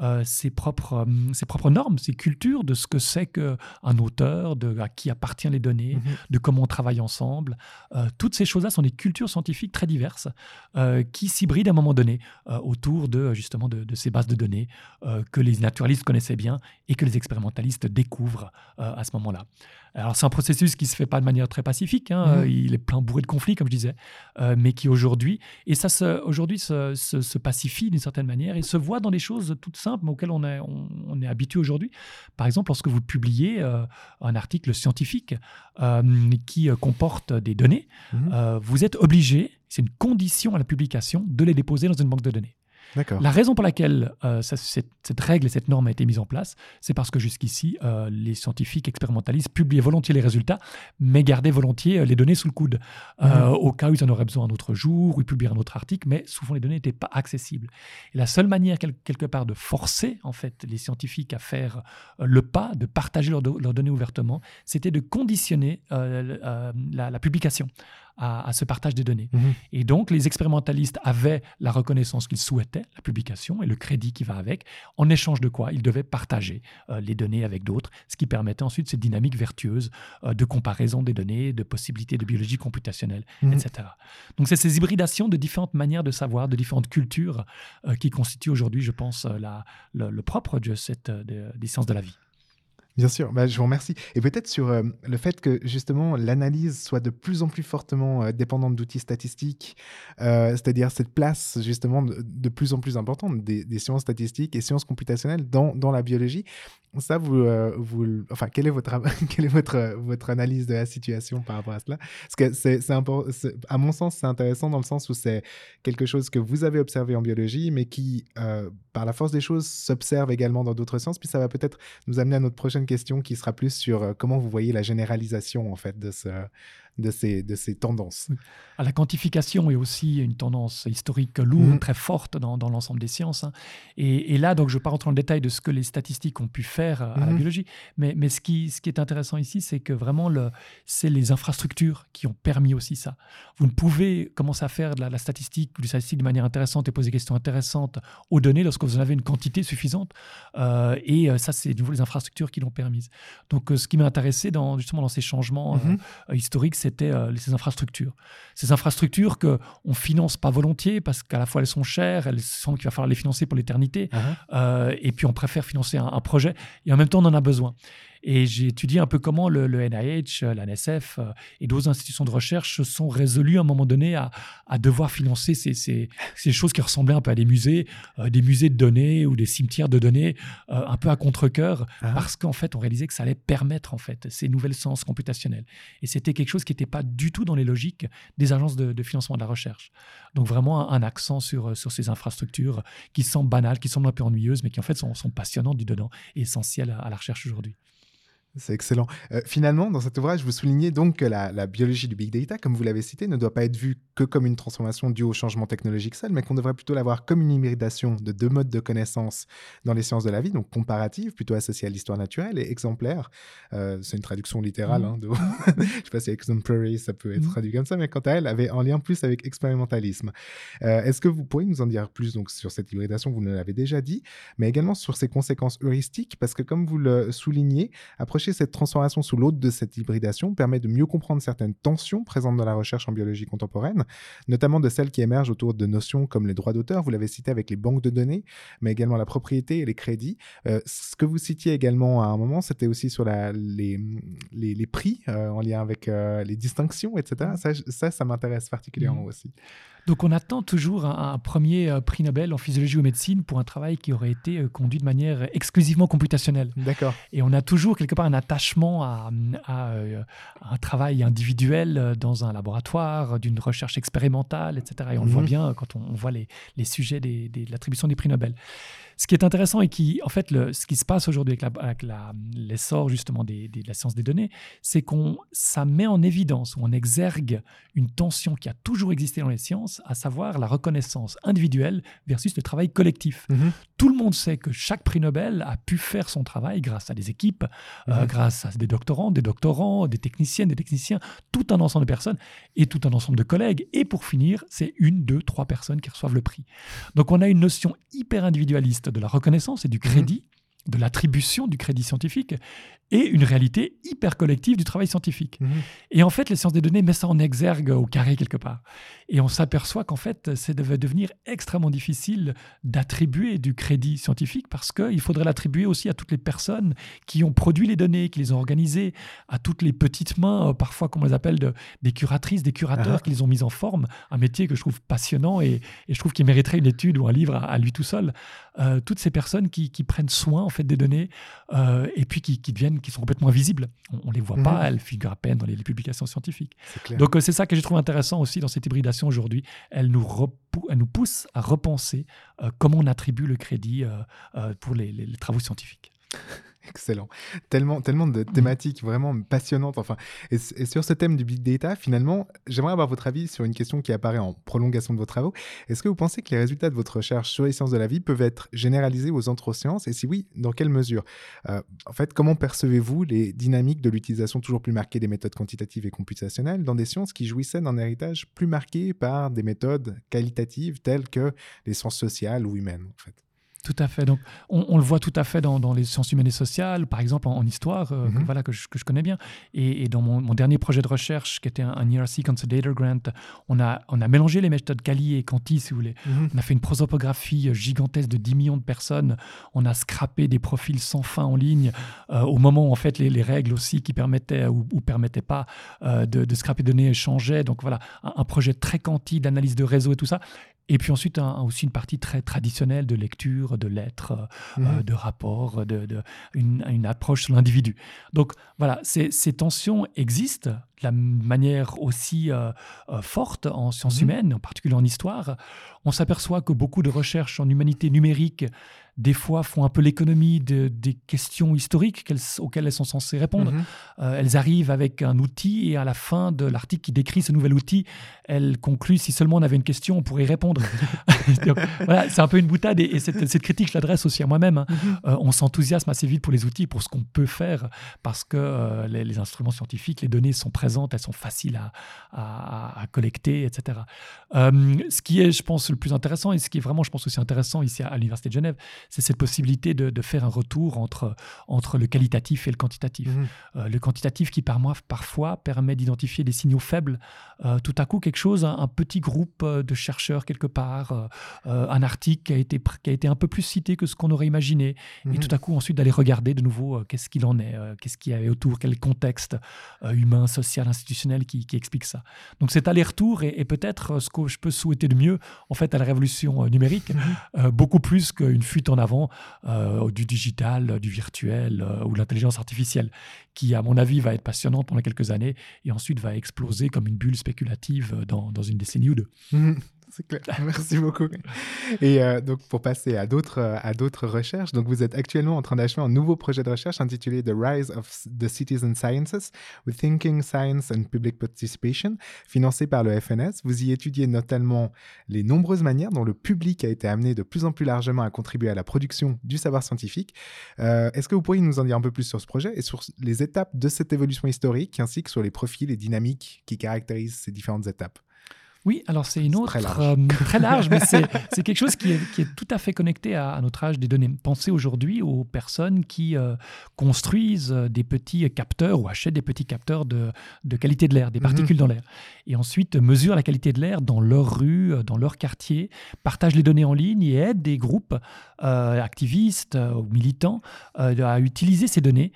euh, ses, propres, euh, ses propres normes, ses cultures de ce que c'est qu'un auteur, de à qui appartient les données, Mhm. de comment on travaille ensemble. Euh, toutes ces choses-là sont des cultures scientifiques très diverses euh, qui s'hybrident à un moment donné autour de justement de, de ces bases de données que les naturalistes connaissaient bien et que les expérimentalistes découvrent à ce moment-là. Alors c'est un processus qui se fait pas de manière très pacifique, hein, Mhm. il est plein bourré de conflits comme je disais, mais qui aujourd'hui et ça aujourd'hui se, se- se pacifie d'une certaine manière et se voit dans des choses toutes simples mais auxquelles on est, on, on est habitué aujourd'hui. Par exemple, lorsque vous publiez euh, un article scientifique euh, qui euh, comporte des données, euh, vous êtes obligé, c'est une condition à la publication, de les déposer dans une banque de données. La raison pour laquelle euh, ça- cette, cette règle et cette norme a été mise en place, c'est parce que jusqu'ici, euh, les scientifiques expérimentalistes publiaient volontiers les résultats, mais gardaient volontiers euh, les données sous le coude, euh, au cas où ils en auraient besoin un autre jour, ou ils publieraient un autre article, mais souvent les données n'étaient pas accessibles. Et la seule manière, quel- quelque part, de forcer en fait les scientifiques à faire le pas, de partager leurs, do- leurs données ouvertement, c'était de conditionner la, la publication à, à ce partage des données. Mhm. Et donc, les expérimentalistes avaient la reconnaissance qu'ils souhaitaient, la publication et le crédit qui va avec, en échange de quoi ils devaient partager euh, les données avec d'autres, ce qui permettait ensuite cette dynamique vertueuse euh, de comparaison des données, de possibilités de biologie computationnelle, Mhm. etc. Donc, c'est ces hybridations de différentes manières de savoir, de différentes cultures, euh, qui constituent aujourd'hui, je pense, la- le, le propre de cette, de- des sciences de la vie. Bien sûr, bah, je vous remercie. Et peut-être sur euh, le fait que justement l'analyse soit de plus en plus fortement euh, dépendante d'outils statistiques, euh, c'est-à-dire cette place justement de, plus en plus importante des, sciences statistiques et sciences computationnelles dans, dans la biologie. Ça, vous, vous, enfin, quelle est votre, quelle est votre, votre analyse de la situation par rapport à cela? Parce que c'est, c'est impor- c'est- à mon sens, c'est intéressant dans le sens où c'est quelque chose que vous avez observé en biologie, mais qui, par la force des choses, s'observe également dans d'autres sciences. Puis ça va peut-être nous amener à notre prochaine question qui sera plus sur euh, comment vous voyez la généralisation en fait de, ce, de, ces, de ces tendances. À la quantification est aussi une tendance historique lourde, Mhm. très forte dans, dans l'ensemble des sciences. hein. Et, et là, donc, je ne vais pas rentrer dans le détail de ce que les statistiques ont pu faire euh, à la Mhm. biologie, mais, mais ce, qui, ce qui est intéressant ici, c'est que vraiment, le- c'est les infrastructures qui ont permis aussi ça. Vous ne pouvez commencer à faire de la, la statistique, du statistique de manière intéressante et poser des questions intéressantes aux données lorsque vous en avez une quantité suffisante. Euh, et euh, ça, c'est de nouveau les infrastructures qui l'ont permise. Donc, euh, ce qui m'a intéressé dans, justement dans ces changements euh, euh, historiques, c'était euh, ces infrastructures. Ces infrastructures que on finance pas volontiers parce qu'à la fois elles sont chères, elles semblent qu'il va falloir les financer pour l'éternité, euh, et puis on préfère financer un, un projet et en même temps on en a besoin. Et j'ai étudié un peu comment le, le NIH, euh, la NSF euh, et d'autres institutions de recherche se sont résolus à un moment donné à, à devoir financer ces, ces- ces choses qui ressemblaient un peu à des musées, euh, des musées de données ou des cimetières de données, euh, un peu à contre-cœur, Ah. parce qu'en fait on réalisait que ça allait permettre en fait ces nouvelles sciences computationnelles. Et c'était quelque chose qui n'était pas du tout dans les logiques des agences de, de financement de la recherche. Donc vraiment un, un accent sur, sur ces infrastructures qui semblent banales, qui semblent un peu ennuyeuses, mais qui en fait sont, sont passionnantes du dedans et essentielles à, à la recherche aujourd'hui. C'est excellent. Euh, finalement, dans cet ouvrage, vous soulignez donc que la, la biologie du big data, comme vous l'avez cité, ne doit pas être vue que comme une transformation due au changement technologique seul, mais qu'on devrait plutôt la voir comme une hybridation de deux modes de connaissance dans les sciences de la vie, donc comparative, plutôt associée à l'histoire naturelle, et exemplaire. Euh, c'est une traduction littérale. Hein, de... Je sais pas si exemplary, ça peut être Mhm. traduit comme ça, mais quant à elle, avait en lien plus avec expérimentalisme. Euh, Est-ce que vous pourriez nous en dire plus donc, sur cette hybridation? Vous nous l'avez déjà dit, mais également sur ses conséquences heuristiques, parce que comme vous le soulignez, approcher cette transformation sous l'autre de cette hybridation permet de mieux comprendre certaines tensions présentes dans la recherche en biologie contemporaine, notamment de celles qui émergent autour de notions comme les droits d'auteur, vous l'avez cité avec les banques de données, mais également la propriété et les crédits. Euh, ce que vous citiez également à un moment, c'était aussi sur la, les, les, prix euh, en lien avec euh, les distinctions, etc. Ça, ça, ça m'intéresse particulièrement mmh. aussi. Donc on attend toujours un, premier euh, prix Nobel en physiologie ou médecine pour un travail qui aurait été euh, conduit de manière exclusivement computationnelle. D'accord. Et on a toujours quelque part un attachement à, euh, un travail individuel dans un laboratoire, d'une recherche expérimentale, etc. Et on le voit mhm. bien quand on, voit les, sujets de l'attribution des prix Nobel. Ce qui est intéressant et qui, en fait, le, ce qui se passe aujourd'hui avec l'essor justement des, de la science des données, c'est qu'on ça met en évidence ou en exergue une tension qui a toujours existé dans les sciences, à savoir la reconnaissance individuelle versus le travail collectif. Mhm. Tout le monde sait que chaque prix Nobel a pu faire son travail grâce à des équipes, euh, mhm. grâce à des doctorants, des doctorants, des techniciennes, des techniciens, tout un ensemble de personnes et tout un ensemble de collègues. Et pour finir, c'est une, deux, trois personnes qui reçoivent le prix. Donc on a une notion hyper individualiste de la reconnaissance et du crédit, de l'attribution du crédit scientifique, et une réalité hyper collective du travail scientifique. Mhm. Et en fait, les sciences des données mettent ça en exergue au carré quelque part. Et on s'aperçoit qu'en fait, ça devait devenir extrêmement difficile d'attribuer du crédit scientifique parce qu'il faudrait l'attribuer aussi à toutes les personnes qui ont produit les données, qui les ont organisées, à toutes les petites mains, euh, parfois, comme on les appelle, de, des curatrices, des curateurs ah. qui les ont mises en forme. Un métier que je trouve passionnant et, je trouve qu'il mériterait une étude ou un livre à, lui tout seul. Euh, toutes ces personnes qui, prennent soin en fait des données euh, et puis qui, qui deviennent qui sont complètement invisibles. On ne les voit pas, mhm. elles figurent à peine dans les, publications scientifiques. Donc euh, c'est ça que j'ai trouvé intéressant aussi dans cette hybridation aujourd'hui. Elle nous, elle nous pousse à repenser euh, comment on attribue le crédit euh, pour les travaux scientifiques. Excellent. Tellement, tellement de mmh. thématiques vraiment passionnantes. Enfin, et, sur ce thème du big data, finalement, j'aimerais avoir votre avis sur une question qui apparaît en prolongation de vos travaux. Est-ce que vous pensez que les résultats de votre recherche sur les sciences de la vie peuvent être généralisés aux autres sciences? Et si oui, dans quelle mesure? Euh, En fait, comment percevez-vous les dynamiques de l'utilisation toujours plus marquée des méthodes quantitatives et computationnelles dans des sciences qui jouissaient d'un héritage plus marqué par des méthodes qualitatives telles que les sciences sociales ou humaines en fait? Tout à fait. Donc, on, le voit tout à fait dans, les sciences humaines et sociales, par exemple en, histoire, euh, que, mhm. voilà, que je, connais bien. Et, dans mon, dernier projet de recherche, qui était un, un ERC Consolidator Grant, on a, on a mélangé les méthodes Cali et Conti, si vous voulez. Mhm. On a fait une prosopographie gigantesque de 10 millions de personnes. On a scrappé des profils sans fin en ligne, euh, au moment où, en fait, les, règles aussi qui permettaient ou, ne permettaient pas euh, de, de, scraper des données changeaient. Donc, voilà, un, un projet très quanti d'analyse de réseau et tout ça. Et puis ensuite, aussi une partie très traditionnelle de lecture, de lettres, euh, mhm. de rapports, de, une, approche sur l'individu. Donc voilà, ces, tensions existent de la manière aussi euh, euh, forte en sciences mhm. humaines, en particulier en histoire. On s'aperçoit que beaucoup de recherches en humanité numérique des fois font un peu l'économie de, des questions historiques auxquelles elles sont censées répondre. Mhm. Euh, elles arrivent avec un outil et à la fin de l'article qui décrit ce nouvel outil, elles concluent si seulement on avait une question, on pourrait y répondre. voilà, c'est un peu une boutade et, cette, critique, je l'adresse aussi à moi-même. Hein. Mhm. Euh, on s'enthousiasme assez vite pour les outils, pour ce qu'on peut faire, parce que euh, les, instruments scientifiques, les données sont présentes, elles sont faciles à, à collecter, etc. ce qui est, je pense, le plus intéressant et ce qui est vraiment, je pense, aussi intéressant ici à l'Université de Genève, c'est cette possibilité de, faire un retour entre, entre le qualitatif et le quantitatif. Mhm. Euh, le quantitatif qui, par moi, parfois, permet d'identifier des signaux faibles. Euh, tout à coup, quelque chose, un, petit groupe euh, de chercheurs quelque part, un article qui a, été, qui a été un peu plus cité que ce qu'on aurait imaginé. Et mhm. tout à coup, ensuite, d'aller regarder de nouveau qu'est-ce qu'il en est, qu'est-ce qu'il y avait autour, quel contexte humain, social, institutionnel qui, explique ça. Donc cet aller-retour est, peut-être ce que je peux souhaiter de mieux, en fait, à la révolution numérique, mhm. beaucoup plus qu'une fuite en avant euh, du digital, du virtuel euh, ou l'intelligence artificielle, qui, à mon avis, va être passionnante pendant quelques années et ensuite va exploser comme une bulle spéculative dans, dans une décennie ou deux. Mmh c'est clair. Merci beaucoup. Et euh, donc, pour passer à d'autres, euh, à d'autres recherches, donc vous êtes actuellement en train d'achever un nouveau projet de recherche intitulé The Rise of the Citizen Sciences with Thinking, Science and Public Participation, financé par le FNS. Vous y étudiez notamment les nombreuses manières dont le public a été amené de plus en plus largement à contribuer à la production du savoir scientifique. Euh, est-ce que vous pourriez nous en dire un peu plus sur ce projet et sur les étapes de cette évolution historique, ainsi que sur les profils et dynamiques qui caractérisent ces différentes étapes? Oui, alors c'est une autre, très large, euh, très large mais c'est quelque chose qui est, qui est tout à fait connecté à, à notre âge des données. Pensez aujourd'hui aux personnes qui euh, construisent euh, des petits capteurs ou achètent des petits capteurs de, de qualité de l'air, des particules dans l'air, et ensuite mesurent la qualité de l'air dans leur rue, dans leur quartier, partagent les données en ligne et aident des groupes euh, activistes ou militants à utiliser ces données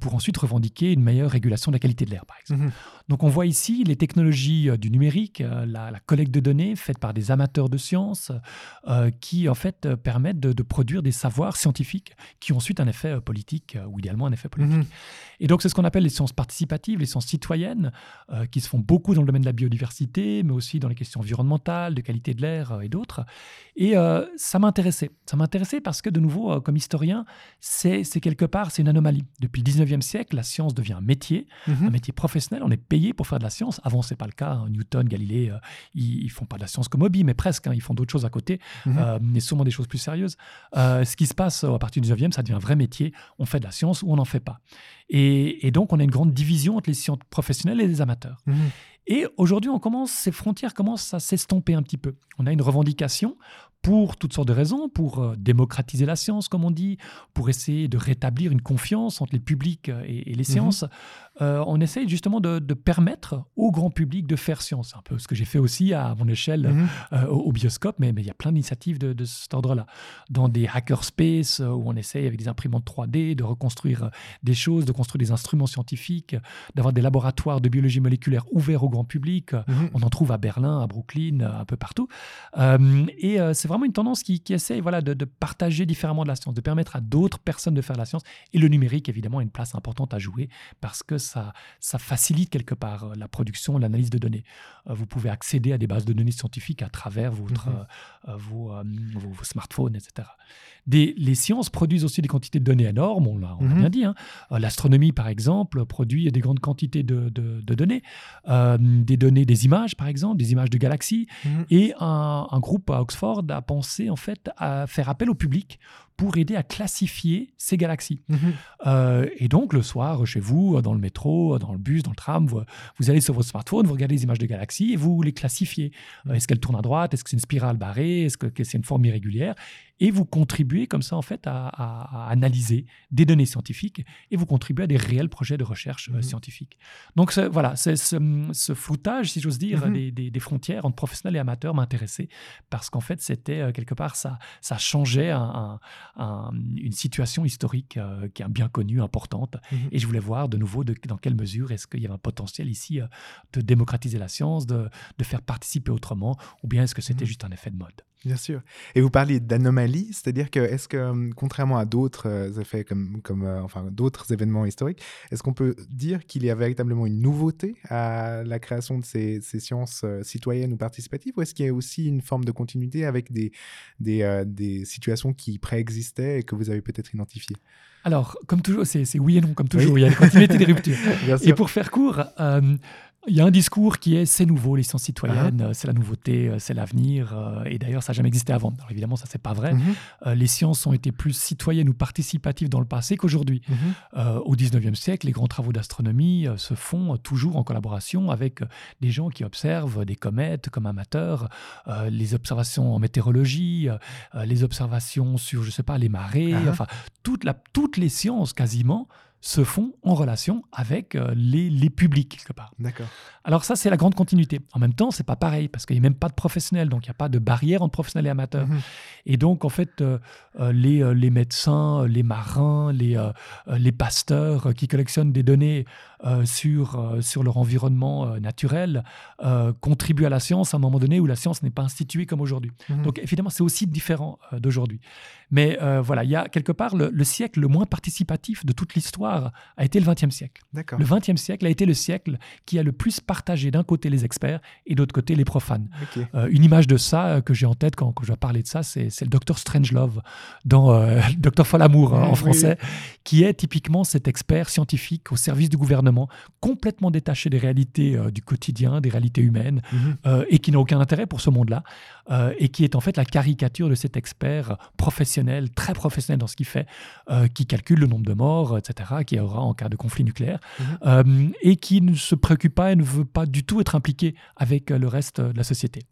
pour ensuite revendiquer une meilleure régulation de la qualité de l'air, par exemple. Mhm. Donc on voit ici les technologies du numérique, euh, la, la collecte de données faite par des amateurs de sciences euh, qui en fait euh, permettent de, de produire des savoirs scientifiques qui ont ensuite un effet euh, politique ou idéalement un effet politique. Mhm. Et donc c'est ce qu'on appelle les sciences participatives, les sciences citoyennes, euh, qui se font beaucoup dans le domaine de la biodiversité, mais aussi dans les questions environnementales, de qualité de l'air et d'autres. Et ça m'intéressait. Ça m'intéressait parce que de nouveau, comme historien, c'est quelque part, c'est une anomalie. Depuis le 19e siècle, la science devient un métier, Mhm. un métier professionnel. On est payé pour faire de la science. Avant, c'est pas le cas. hein. Newton, Galilée, ils, ils font pas de la science comme hobby, mais presque. hein. Ils font d'autres choses à côté, Mhm. euh, mais sûrement des choses plus sérieuses. Euh, ce qui se passe euh, à partir du 19e, ça devient un vrai métier. On fait de la science ou on n'en fait pas. Et, et donc, on a une grande division entre les sciences professionnelles et les amateurs. Mhm. Et aujourd'hui, on commence, ces frontières commencent à s'estomper un petit peu. On a une revendication pour toutes sortes de raisons, pour euh, démocratiser la science, comme on dit, pour essayer de rétablir une confiance entre les publics euh, et, et les sciences. Euh, on essaye justement de, de permettre au grand public de faire science. Un peu ce que j'ai fait aussi à mon échelle Mhm. euh, au, au bioscope, mais mais il y a plein d'initiatives de, de cet ordre-là. Dans des hackerspace euh, où on essaye avec des imprimantes 3D de reconstruire des choses, de construire des instruments scientifiques, d'avoir des laboratoires de biologie moléculaire ouverts au grand public. Mhm. On en trouve à Berlin, à Brooklyn, euh, un peu partout. Euh, et euh, c'est vraiment une tendance qui, qui essaye voilà, de, de partager différemment de la science, de permettre à d'autres personnes de faire la science. Et le numérique, évidemment, a une place importante à jouer parce que ça, ça facilite quelque part la production, l'analyse de données. Vous pouvez accéder à des bases de données scientifiques à travers votre, Mhm. vos, vos- vos smartphones, etc. Des, les sciences produisent aussi des quantités de données énormes, on l'a Mhm. bien dit. hein. L'astronomie, par exemple, produit des grandes quantités de, de- de données. Euh, des données, des images, par exemple, des images de galaxies. Mhm. Et un, un groupe à Oxford a pensé, en fait, à faire appel au public pour aider à classifier ces galaxies. Mhm. Euh, et donc, le soir, chez vous, dans le métro, dans le bus, dans le tram, vous, vous allez sur votre smartphone, vous regardez les images de galaxies et vous les classifiez. Euh, Est-ce qu'elles tournent à droite? Est-ce que c'est une spirale barrée? Est-ce que c'est une forme irrégulière? Et vous contribuez comme ça, en fait, à, analyser des données scientifiques et vous contribuez à des réels projets de recherche euh, Mhm. scientifique. Donc, voilà, ce, ce floutage, si j'ose dire, Mhm. des, des- des frontières entre professionnels et amateurs m'intéressait parce qu'en fait, c'était euh, quelque part, ça, ça changeait un- un- un- une situation historique euh, qui est bien connue, importante. Mhm. Et je voulais voir de nouveau de- dans quelle mesure est-ce qu'il y avait un potentiel ici euh, de démocratiser la science, de, de faire participer autrement, ou bien est-ce que c'était Mhm. juste un effet de mode? Bien sûr. Et vous parliez d'anomalie, c'est-à-dire que est-ce que, hum, contrairement à d'autres euh, effets comme, comme euh, enfin d'autres événements historiques, est-ce qu'on peut dire qu'il y a véritablement une nouveauté à la création de ces, ces sciences euh, citoyennes ou participatives, ou est-ce qu'il y a aussi une forme de continuité avec des, des, euh, des situations qui préexistaient et que vous avez peut-être identifiées? Alors, comme toujours, c'est oui et non, comme toujours, Oui. il y a des continuités, des ruptures. Et pour faire court, euh, il y a un discours qui est c'est nouveau, les sciences Ah. citoyennes, c'est la nouveauté, euh, c'est l'avenir. euh, et d'ailleurs, ça n'a jamais existé avant. Alors évidemment, ça, c'est pas vrai. Mhm, Euh, les sciences ont été plus citoyennes ou participatives dans le passé qu'aujourd'hui. mhm. Euh, au 19e siècle, les grands travaux d'astronomie se font toujours en collaboration avec des gens qui observent des comètes comme amateurs, euh, les observations en météorologie, euh, les observations sur, je sais pas, les marées, Ah. enfin, toute la, toutes les sciences quasiment se font en relation avec euh, les, les publics quelque part. D'accord. Alors ça, c'est la grande continuité. En même temps, c'est pas pareil parce qu'il n'y a même pas de professionnels, donc il n'y a pas de barrière entre professionnels et amateurs. Mhm. Et donc, en fait, euh, euh, les, les médecins, les marins, les, euh, les pasteurs qui collectionnent des données sur, euh, sur leur environnement euh, naturel euh, contribuent à la science à un moment donné où la science n'est pas instituée comme aujourd'hui. Mhm. Donc, évidemment, c'est aussi différent euh, d'aujourd'hui. Mais euh, voilà, il y a quelque part le, le siècle le moins participatif de toute l'histoire a été le XXe siècle. Le XXe siècle a été le siècle qui a le plus partagé d'un côté les experts et d'autre côté les profanes. Euh, une image de ça euh, que j'ai en tête quand, quand je vais parler de ça, c'est le docteur Strangelove dans euh, Docteur Folamour hein, en oui, français, qui est typiquement cet expert scientifique au service du gouvernement gouvernement, complètement détaché des réalités du quotidien, des réalités humaines, mhm. et qui n'a aucun intérêt pour ce monde-là, et qui est en fait la caricature de cet expert professionnel, très professionnel dans ce qu'il fait, qui calcule le nombre de morts, etc., qui aura en cas de conflit nucléaire, mhm. et qui ne se préoccupe pas et ne veut pas du tout être impliqué avec le reste de la société.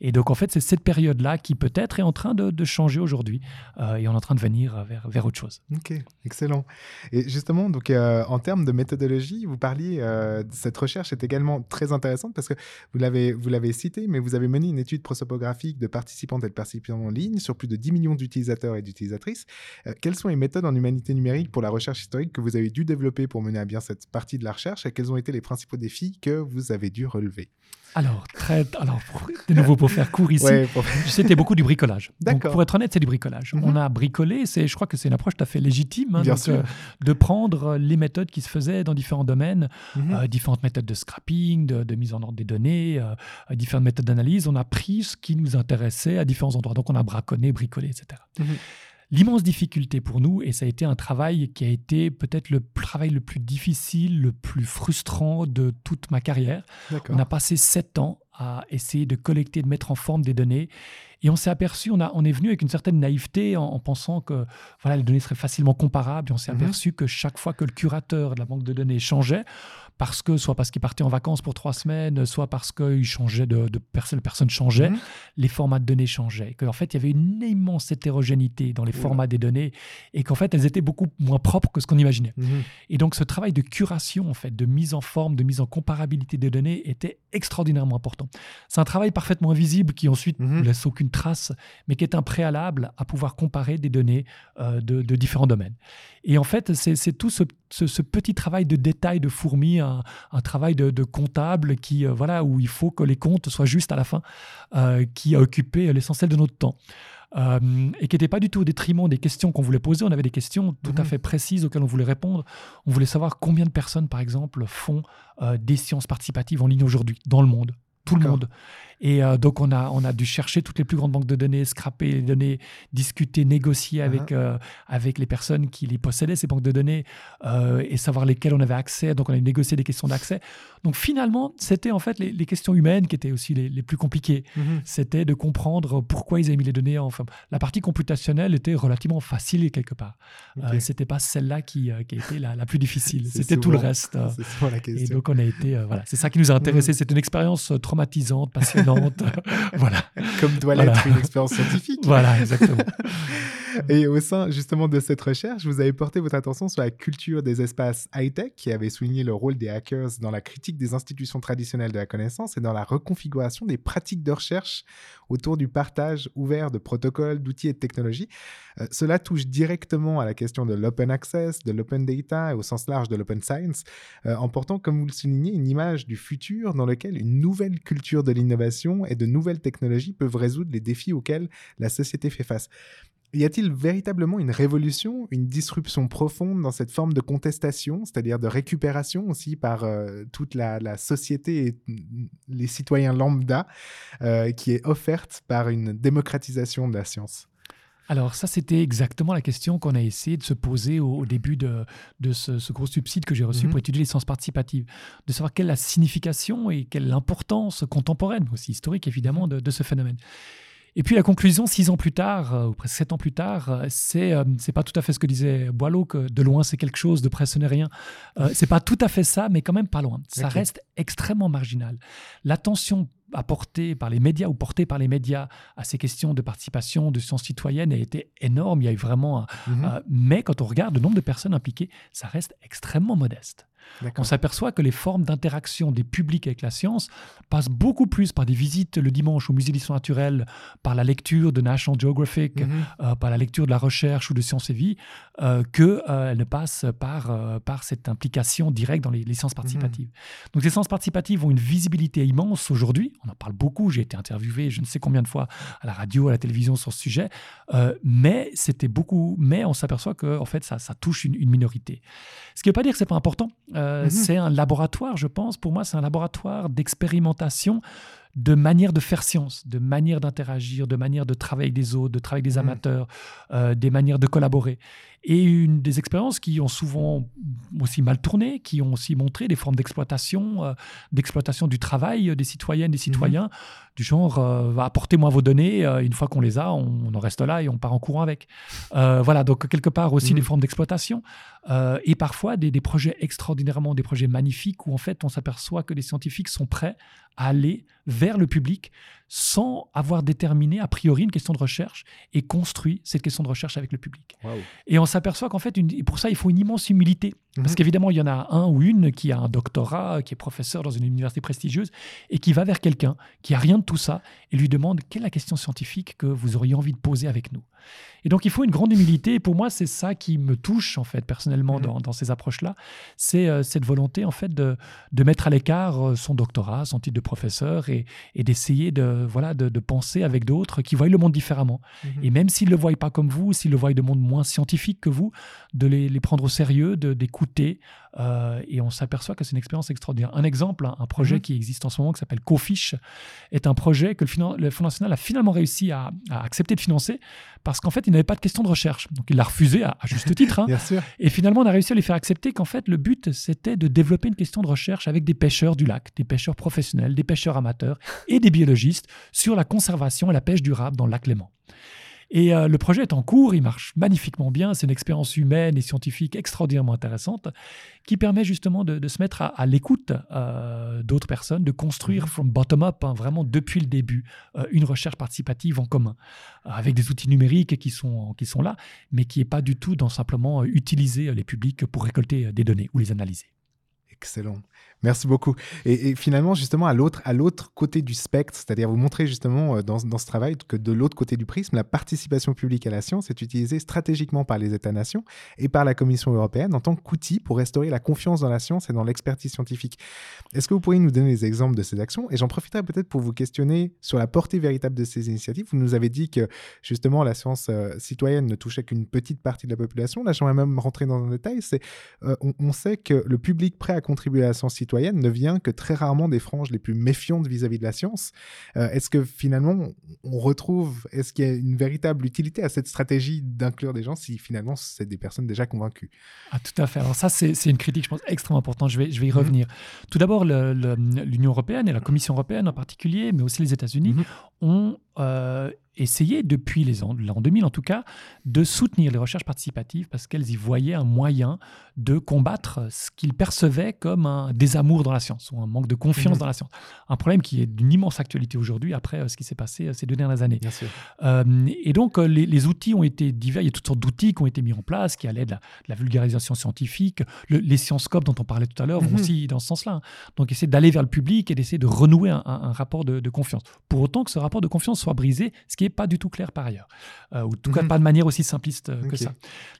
Et donc, en fait, c'est cette période-là qui peut-être est en train de, changer aujourd'hui euh, et on est en train de venir vers, vers autre chose. Ok, excellent. Et justement, donc, euh, en termes de méthodologie, vous parliez, euh, cette recherche est également très intéressante parce que vous l'avez, cité, mais vous avez mené une étude prosopographique de participantes et de participants en ligne sur plus de 10 millions d'utilisateurs et d'utilisatrices. quelles sont les méthodes en humanité numérique pour la recherche historique que vous avez dû développer pour mener à bien cette partie de la recherche et quels ont été les principaux défis que vous avez dû relever? Alors, très, alors, de nouveau, pour faire court ici, c'était beaucoup du bricolage. Donc, pour être honnête, c'est du bricolage. Mhm. On a bricolé, c'est, je crois que c'est une approche tout à fait légitime hein, euh, de prendre les méthodes qui se faisaient dans différents domaines, mhm. euh, différentes méthodes de scrapping, de, mise en ordre des données, euh, différentes méthodes d'analyse. On a pris ce qui nous intéressait à différents endroits. Donc, on a braconné, bricolé, etc. L'immense difficulté pour nous, et ça a été un travail qui a été peut-être le travail le plus difficile, le plus frustrant de toute ma carrière. On a passé sept ans à essayer de collecter, de mettre en forme des données. Et on s'est aperçu, on, a, on est venu avec une certaine naïveté en, pensant que voilà, les données seraient facilement comparables. Et on s'est mhm. aperçu que chaque fois que le curateur de la banque de données changeait, parce que soit parce qu'il partait en vacances pour trois semaines, soit parce qu'il changeait de, de personne, personne changeait, mhm. les formats de données changeaient. Qu'en fait, il y avait une immense hétérogénéité dans les formats des données et qu'en fait, elles étaient beaucoup moins propres que ce qu'on imaginait. Mhm. Et donc, ce travail de curation, en fait, de mise en forme, de mise en comparabilité des données était extraordinairement important. C'est un travail parfaitement invisible qui ensuite ne mhm. laisse aucune trace, mais qui est un préalable à pouvoir comparer des données euh, de, différents domaines. Et en fait, c'est tout ce, petit travail de détail de fourmi, un, travail de, comptable qui, euh, voilà, où il faut que les comptes soient justes à la fin, euh, qui a occupé l'essentiel de notre temps. et qui n'était pas du tout au détriment des questions qu'on voulait poser. On avait des questions tout à mhm. fait précises auxquelles on voulait répondre. On voulait savoir combien de personnes, par exemple, font des sciences participatives en ligne aujourd'hui dans le monde tout le monde. Et euh, donc, on a, on a dû chercher toutes les plus grandes banques de données, scraper les données, discuter, négocier avec, uh-huh. euh, avec les personnes qui les possédaient, ces banques de données, euh, et savoir lesquelles on avait accès. Donc, on a négocié des questions d'accès. Donc, finalement, c'était en fait les, questions humaines qui étaient aussi les, les plus compliquées. Mm-hmm. C'était de comprendre pourquoi ils avaient mis les données. Enfin, la partie computationnelle était relativement facile quelque part. Okay. c'était pas celle-là qui, qui été la, la plus difficile. C'était tout le reste. C'est la question. Et donc, on a été. voilà, c'est ça qui nous a intéressé. Mm. C'est une expérience traumatisante, passionnante. voilà. Comme doit l'être une expérience scientifique. Voilà, exactement. Et au sein justement de cette recherche, vous avez porté votre attention sur la culture des espaces high-tech qui avait souligné le rôle des hackers dans la critique des institutions traditionnelles de la connaissance et dans la reconfiguration des pratiques de recherche autour du partage ouvert de protocoles, d'outils et de technologies. Euh, cela touche directement à la question de l'open access, de l'open data et au sens large de l'open science, euh, en portant, comme vous le soulignez, une image du futur dans lequel une nouvelle culture de l'innovation et de nouvelles technologies peuvent résoudre les défis auxquels la société fait face. Y a-t-il véritablement une révolution, une disruption profonde dans cette forme de contestation, c'est-à-dire de récupération aussi par euh, toute la, société et les citoyens lambda, euh, qui est offerte par une démocratisation de la science? Alors ça, c'était exactement la question qu'on a essayé de se poser au, début de, ce, gros subside que j'ai reçu mhm. pour étudier les sciences participatives, de savoir quelle est la signification et quelle est l'importance contemporaine, aussi historique évidemment, de ce phénomène. Et puis la conclusion, six ans plus tard, euh, ou presque sept ans plus tard, euh, c'est euh, c'est pas tout à fait ce que disait Boileau, que de loin c'est quelque chose, de près ce n'est rien. c'est pas tout à fait ça, mais quand même pas loin. Ça reste extrêmement marginal. L'attention apportée par les médias ou portée par les médias à ces questions de participation, de sciences citoyennes a été énorme. Il y a eu vraiment. Mhm. mais quand on regarde le nombre de personnes impliquées, ça reste extrêmement modeste on s'aperçoit que les formes d'interaction des publics avec la science passent beaucoup plus par des visites le dimanche au musée d'histoire naturelle, par la lecture de National Geographic, mhm. euh, par la lecture de la recherche ou de Sciences et Vie, euh, qu'elles euh, ne passent par, euh, par cette implication directe dans les, sciences mhm. participatives. Donc les sciences participatives ont une visibilité immense aujourd'hui. On en parle beaucoup. J'ai été interviewé je ne sais combien de fois à la radio, à la télévision sur ce sujet. mais c'était beaucoup. Mais on s'aperçoit que en fait ça, ça touche une, une minorité. Ce qui ne veut pas dire que c'est pas important. Euh, mhm. C'est un laboratoire, je pense. Pour moi, c'est un laboratoire d'expérimentation de manière de faire science, de manière d'interagir, de manière de travailler avec des autres, de travailler avec des Mhm. amateurs, euh, des manières de collaborer. Et une des expériences qui ont souvent aussi mal tourné, qui ont aussi montré des formes d'exploitation, euh, d'exploitation du travail euh, des citoyennes, des citoyens, du genre euh, apportez-moi vos données, une fois qu'on les a, on, on en reste là et on part en courant avec. Voilà, donc quelque part aussi des formes d'exploitation et parfois des, des projets extraordinairement, des projets magnifiques où en fait on s'aperçoit que les scientifiques sont prêts aller vers le public sans avoir déterminé a priori une question de recherche et construit cette question de recherche avec le public. Et on s'aperçoit qu'en fait, une- pour ça, il faut une immense humilité. Parce Mhm. qu'évidemment, il y en a un ou une qui a un doctorat, qui est professeur dans une université prestigieuse, et qui va vers quelqu'un qui a rien de tout ça et lui demande quelle est la question scientifique que vous auriez envie de poser avec nous? Et donc, il faut une grande humilité. Et pour moi, c'est ça qui me touche, en fait, personnellement, Mhm. dans, dans ces approches-là. C'est euh, cette volonté, en fait, de, de mettre à l'écart euh, son doctorat, son titre de professeur, et, et d'essayer de, voilà, de, de penser avec d'autres qui voient le monde différemment. Mhm. Et même s'ils ne le voient pas comme vous, s'ils le voient de monde moins scientifique que vous, de les, les prendre au sérieux, de- d'écouter. euh, et on s'aperçoit que c'est une expérience extraordinaire. Un exemple, un, un projet Mhm. qui existe en ce moment qui s'appelle CoFish est un projet que le, finan- le Fonds national a finalement réussi à, à accepter de financer parce qu'en fait, il n'avait pas de question de recherche. Donc, il l'a refusé à, à juste titre. hein. Bien sûr. Et finalement, on a réussi à les faire accepter qu'en fait, le but, c'était de développer une question de recherche avec des pêcheurs du lac, des pêcheurs professionnels, des pêcheurs amateurs et des biologistes sur la conservation et la pêche durable dans le lac Léman. Et euh, le projet est en cours, il marche magnifiquement bien, c'est une expérience humaine et scientifique extraordinairement intéressante qui permet justement de, de se mettre à, à l'écoute euh, d'autres personnes, de construire from bottom up, hein, vraiment depuis le début, euh, une recherche participative en commun, avec des outils numériques qui sont, qui sont là, mais qui n'est pas du tout dans simplement utiliser les publics pour récolter des données ou les analyser. Excellent. Merci beaucoup. Et, finalement, justement, à l'autre, à l'autre côté du spectre, c'est-à-dire vous montrer justement euh, dans, dans ce travail que de l'autre côté du prisme, la participation publique à la science est utilisée stratégiquement par les États-nations et par la Commission européenne en tant qu'outil pour restaurer la confiance dans la science et dans l'expertise scientifique. Est-ce que vous pourriez nous donner des exemples de ces actions? Et j'en profiterai peut-être pour vous questionner sur la portée véritable de ces initiatives. Vous nous avez dit que justement la science euh, citoyenne ne touchait qu'une petite partie de la population. Là, j'aimerais même rentrer dans un détail. C'est euh, on, on sait que le public prêt à contribuer à la science citoyenne ne vient que très rarement des franges les plus méfiantes vis-à-vis de la science. Euh, est-ce que finalement, on retrouve, est-ce qu'il y a une véritable utilité à cette stratégie d'inclure des gens si finalement c'est des personnes déjà convaincues? Ah, tout à fait. Alors ça, c'est une critique, je pense, extrêmement importante. Je vais, je vais y Mhm. revenir. Tout d'abord, l'Union européenne et la Commission européenne en particulier, mais aussi les États-Unis, Mhm. ont euh, essayé, depuis les ans- l'an 2000 en tout cas, de soutenir les recherches participatives parce qu'elles y voyaient un moyen de combattre ce qu'ils percevaient comme un désamour dans la science ou un manque de confiance Mhm. dans la science. Un problème qui est d'une immense actualité aujourd'hui après euh, ce qui s'est passé euh, ces deux dernières années. Bien sûr. Euh, et donc, les, les outils ont été divers. Il y a toutes sortes d'outils qui ont été mis en place qui allaient de la, de la vulgarisation scientifique. Le- les sciencescopes dont on parlait tout à l'heure vont Mhm. aussi dans ce sens-là. hein. Donc, essayer d'aller vers le public et d'essayer de renouer un, un- un rapport de, de confiance. Pour autant que ce rapport de confiance soit brisé, ce qui n'est pas du tout clair par ailleurs. Euh, ou en tout cas, Mhm. pas de manière aussi simpliste euh, que ça.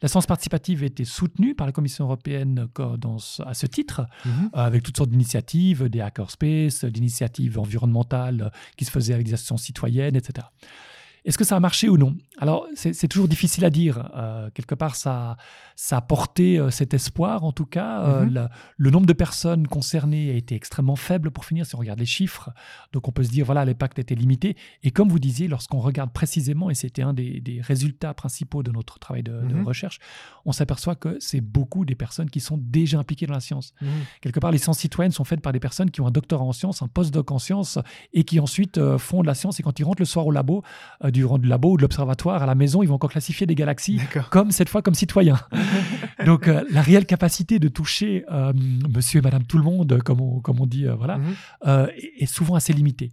La science participative a été soutenue par la Commission européenne co- dans ce- à ce titre Mhm. euh, avec toutes sortes d'initiatives, des hackerspace, euh, d'initiatives environnementales euh, qui se faisaient avec des associations citoyennes, etc. Est-ce que ça a marché ou non? Alors, c'est toujours difficile à dire. Euh, quelque part, ça, ça a porté euh, cet espoir, en tout cas. Euh, Mhm. la- le nombre de personnes concernées a été extrêmement faible, pour finir, si on regarde les chiffres. Donc, on peut se dire, voilà, l'impact était limité. Et comme vous disiez, lorsqu'on regarde précisément, et c'était un des, des résultats principaux de notre travail de, de Mhm. recherche, on s'aperçoit que c'est beaucoup des personnes qui sont déjà impliquées dans la science. Mhm. Quelque part, les sciences citoyennes sont faites par des personnes qui ont un doctorat en sciences, un postdoc en sciences, et qui ensuite font de la science. Et quand ils rentrent le soir au labo, du, du labo ou de l'observatoire, à la maison, ils vont encore classifier des galaxies, comme cette fois comme citoyens. Donc, euh, la réelle capacité de toucher euh, monsieur et madame tout le monde, comme on, comme on dit, euh, voilà, Mhm. euh, est est souvent assez limitée.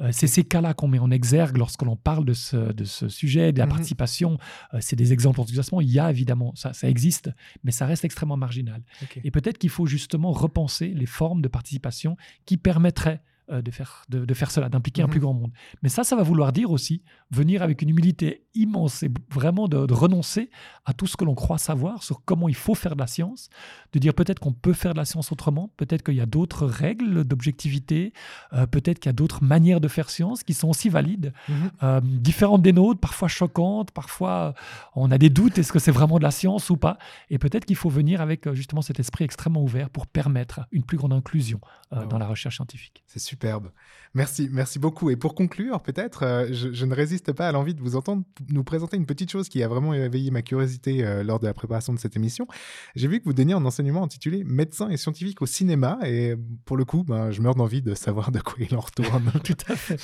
Euh, c'est ces cas-là qu'on met en exergue lorsque l'on parle de ce, de ce sujet, de la Mhm. participation. Euh, c'est des exemples d'enthousiasme. Il y a évidemment, ça, ça existe, mais ça reste extrêmement marginal. Et peut-être qu'il faut justement repenser les formes de participation qui permettraient euh, de, faire, de, de faire cela, d'impliquer un Mhm. plus grand monde. Mais ça, ça va vouloir dire aussi venir avec une humilité immense. C'est vraiment de, renoncer à tout ce que l'on croit savoir sur comment il faut faire de la science, de dire peut-être qu'on peut faire de la science autrement, peut-être qu'il y a d'autres règles d'objectivité, euh, peut-être qu'il y a d'autres manières de faire science qui sont aussi valides, mhm. euh, différentes des nôtres, parfois choquantes, parfois on a des doutes, est-ce que c'est vraiment de la science ou pas? Et peut-être qu'il faut venir avec justement cet esprit extrêmement ouvert pour permettre une plus grande inclusion ah dans la recherche scientifique. C'est superbe. Merci, merci beaucoup. Et pour conclure, peut-être, je, je, ne résiste pas à l'envie de vous entendre nous présenter une petite chose qui a vraiment éveillé ma curiosité euh, lors de la préparation de cette émission. J'ai vu que vous donniez un enseignement intitulé Médecin et scientifique au cinéma. Et pour le coup, ben, je meurs d'envie de savoir de quoi il en retourne. Tout à fait.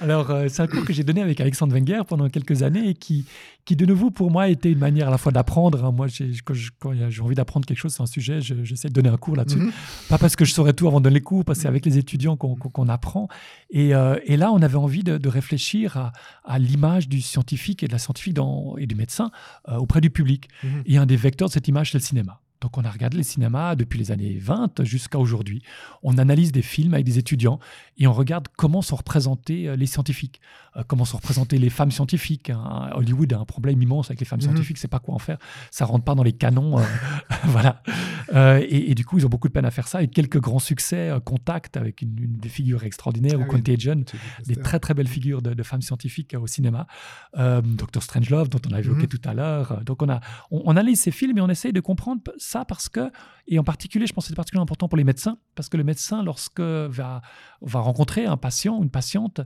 Alors, euh, c'est un cours que j'ai donné avec Alexandre Wenger pendant quelques années et qui, qui, de nouveau, pour moi, était une manière à la fois d'apprendre. Hein. Moi, quand j'ai envie d'apprendre quelque chose sur un sujet, j'essaie de donner un cours là-dessus. Mhm. Pas parce que je saurais tout avant de donner les cours, parce que c'est avec les étudiants qu'on apprend. Et, euh, et, là, on avait envie de, de réfléchir à, à l'image du scientifique et de la scientifique dans, et du médecin euh, auprès du public. Mhm. Et un des vecteurs de cette image, c'est le cinéma. Donc on a regardé les cinémas depuis les années 20 jusqu'à aujourd'hui. On analyse des films avec des étudiants et on regarde comment sont représentés euh, les scientifiques, euh, comment sont représentées les femmes scientifiques. Hein. Hollywood a un problème immense avec les femmes mhm. scientifiques, c'est pas quoi en faire. Ça rentre pas dans les canons, voilà. et, du coup, ils ont beaucoup de peine à faire ça. Et quelques grands succès, Contact avec une, des figures extraordinaires, ou ah Contagion, des très très belles figures de, femmes scientifiques au cinéma. Doctor Strangelove, dont on a évoqué mhm. tout à l'heure. Donc on a, on, on analyse ces films et on essaye de comprendre ça parce que, et en particulier, je pense que c'est particulièrement important pour les médecins, parce que le médecin, lorsque va, va rencontrer un patient, une patiente,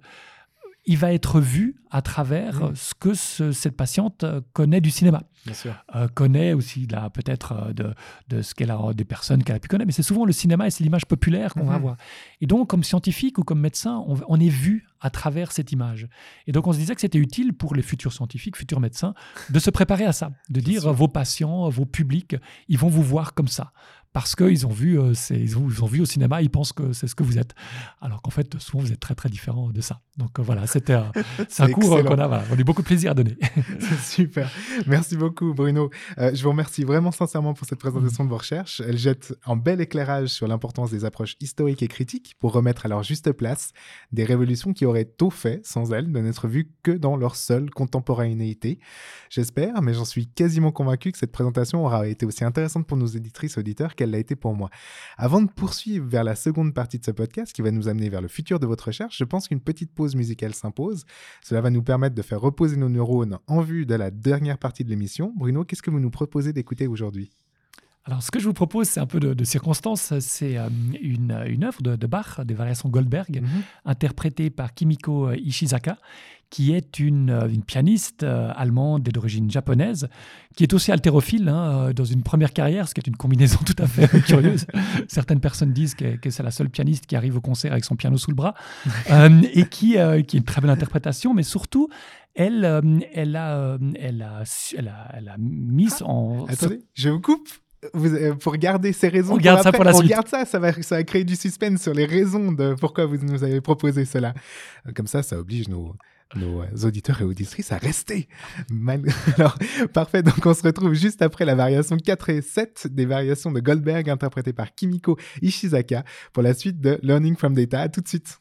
il va être vu à travers ce que cette patiente connaît du cinéma. Bien sûr. Euh, connaît aussi peut-être euh, de, de, ce qu'elle a des personnes qu'elle a pu connaître, mais c'est souvent le cinéma et c'est l'image populaire qu'on va avoir. Et donc, comme scientifique ou comme médecin, on, est vu à travers cette image. Et donc, on se disait que c'était utile pour les futurs scientifiques, futurs médecins, de se préparer à ça, de dire vos patients, vos publics, ils vont vous voir comme ça parce qu'ils ont vu, euh, ils, ont, ils, ont, vu au cinéma, ils pensent que c'est ce que vous êtes. Alors qu'en fait, souvent, vous êtes très, très différent de ça. Donc euh, voilà, c'était un, un cours qu'on a, on a eu beaucoup de plaisir à donner. super. Merci beaucoup, Bruno. Euh, je vous remercie vraiment sincèrement pour cette présentation de vos recherches. Elle jette un bel éclairage sur l'importance des approches historiques et critiques pour remettre à leur juste place des révolutions qui auraient tôt fait, sans elles, de n'être vues que dans leur seule contemporanéité. J'espère, mais j'en suis quasiment convaincu que cette présentation aura été aussi intéressante pour nos éditrices auditeurs qu'elle l'a été pour moi. Avant de poursuivre vers la seconde partie de ce podcast qui va nous amener vers le futur de votre recherche, je pense qu'une petite pause musicale s'impose. Cela va nous permettre de faire reposer nos neurones en vue de la dernière partie de l'émission. Bruno, qu'est-ce que vous nous proposez d'écouter aujourd'hui? Alors, ce que je vous propose, c'est un peu de, circonstance. C'est euh, une, une, œuvre de, Bach, des variations Goldberg, mhm. interprétée par Kimiko euh, Ishizaka, qui est une, euh, une pianiste allemande et d'origine japonaise, qui est aussi haltérophile hein, dans une première carrière, ce qui est une combinaison tout à fait curieuse. Certaines personnes disent que, que c'est la seule pianiste qui arrive au concert avec son piano sous le bras, et qui, qui est une très belle interprétation, mais surtout, elle, elle, a, elle, a, elle, a, elle a mis ah, en... Attendez, je vous coupe vous, euh, pour garder ces raisons. On garde ça pour la on suite. garde ça, ça va, ça va créer du suspense sur les raisons de pourquoi vous nous avez proposé cela. Euh, comme ça, ça oblige nos, nos euh, auditeurs et auditrices à rester. Alors, parfait, donc on se retrouve juste après la variation 4 et 7 des variations de Goldberg interprétées par Kimiko Ishizaka pour la suite de Learning from Data. À tout de suite.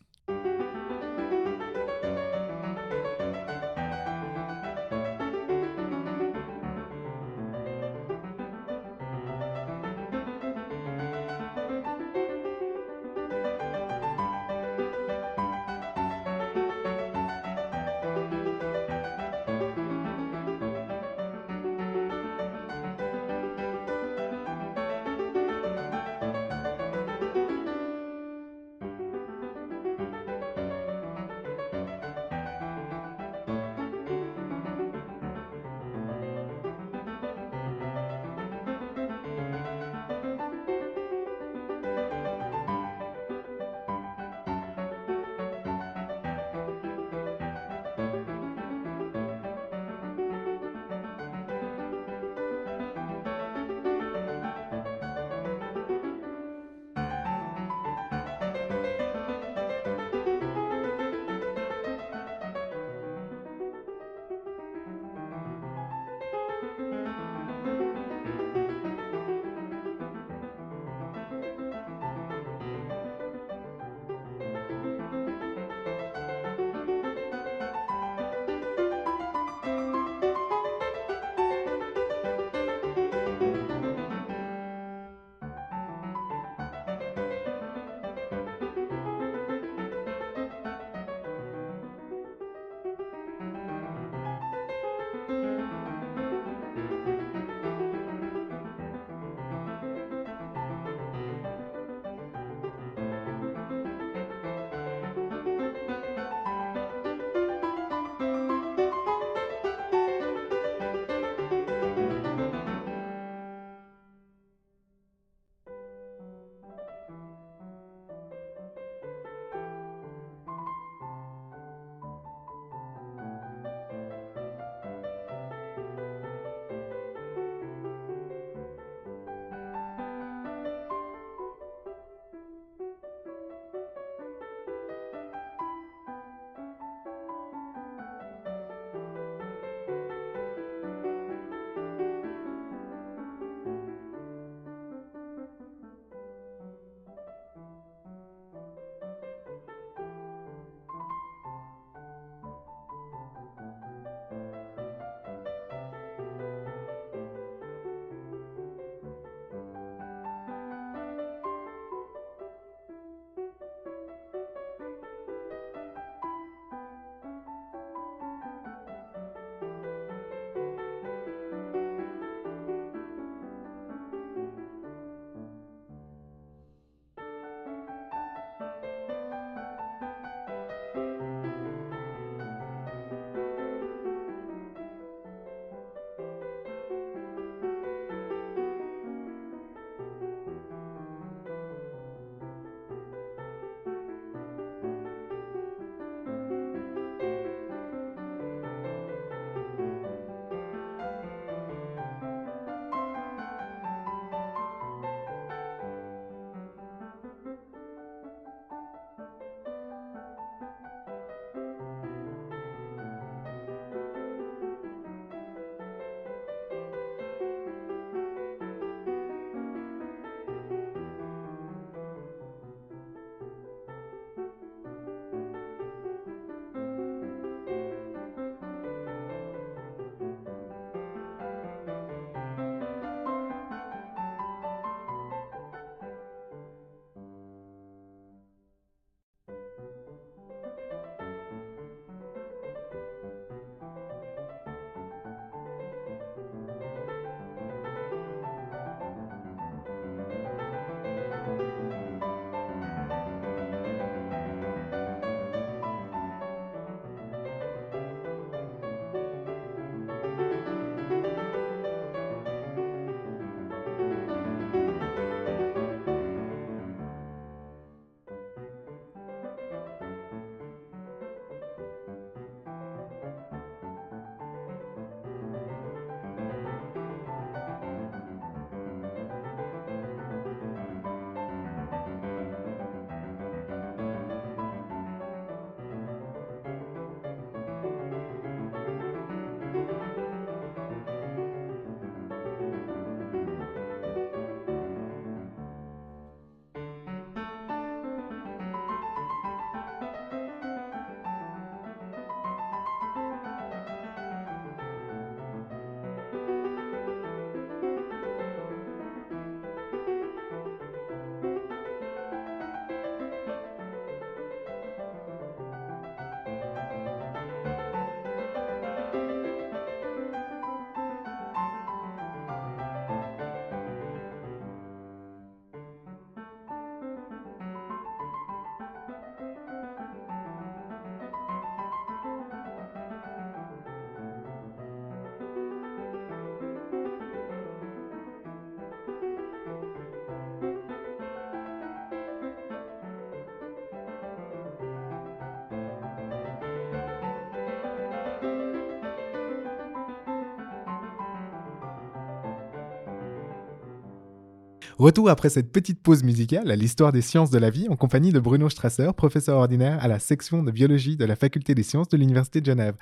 Retour après cette petite pause musicale à l'histoire des sciences de la vie en compagnie de Bruno Strasser, professeur ordinaire à la section de biologie de la faculté des sciences de l'Université de Genève.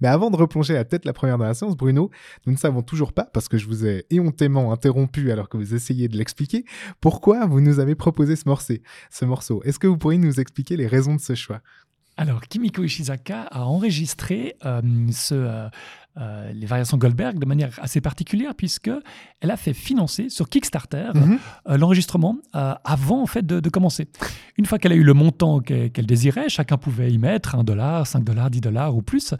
Mais avant de replonger à tête la première dans la science, Bruno, nous ne savons toujours pas, parce que je vous ai éhontément interrompu alors que vous essayez de l'expliquer, pourquoi vous nous avez proposé ce morceau. Ce morceau. Est-ce que vous pourriez nous expliquer les raisons de ce choix? Alors, Kimiko Ishizaka a enregistré euh, ce, euh, euh, les variations Goldberg de manière assez particulière puisque elle a fait financer sur Kickstarter mhm. euh, l'enregistrement euh, avant en fait de, commencer. Une fois qu'elle a eu le montant qu'elle désirait, chacun pouvait y mettre 1 dollar, 5 dollars, 10 dollars ou plus.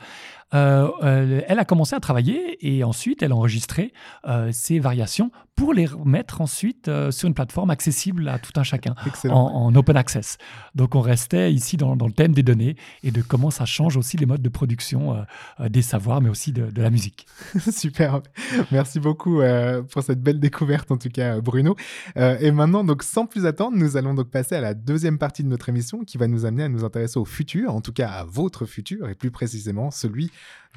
elle a commencé à travailler et ensuite elle a enregistré ces variations pour les remettre ensuite sur une plateforme accessible à tout un chacun en, open access. Donc on restait ici dans, dans, le thème des données et de comment ça change aussi les modes de production des savoirs, mais aussi de, de, la musique. Super, merci beaucoup euh, pour cette belle découverte en tout cas Bruno. Euh, et maintenant donc sans plus attendre, nous allons donc passer à la deuxième partie de notre émission qui va nous amener à nous intéresser au futur, en tout cas à votre futur et plus précisément celui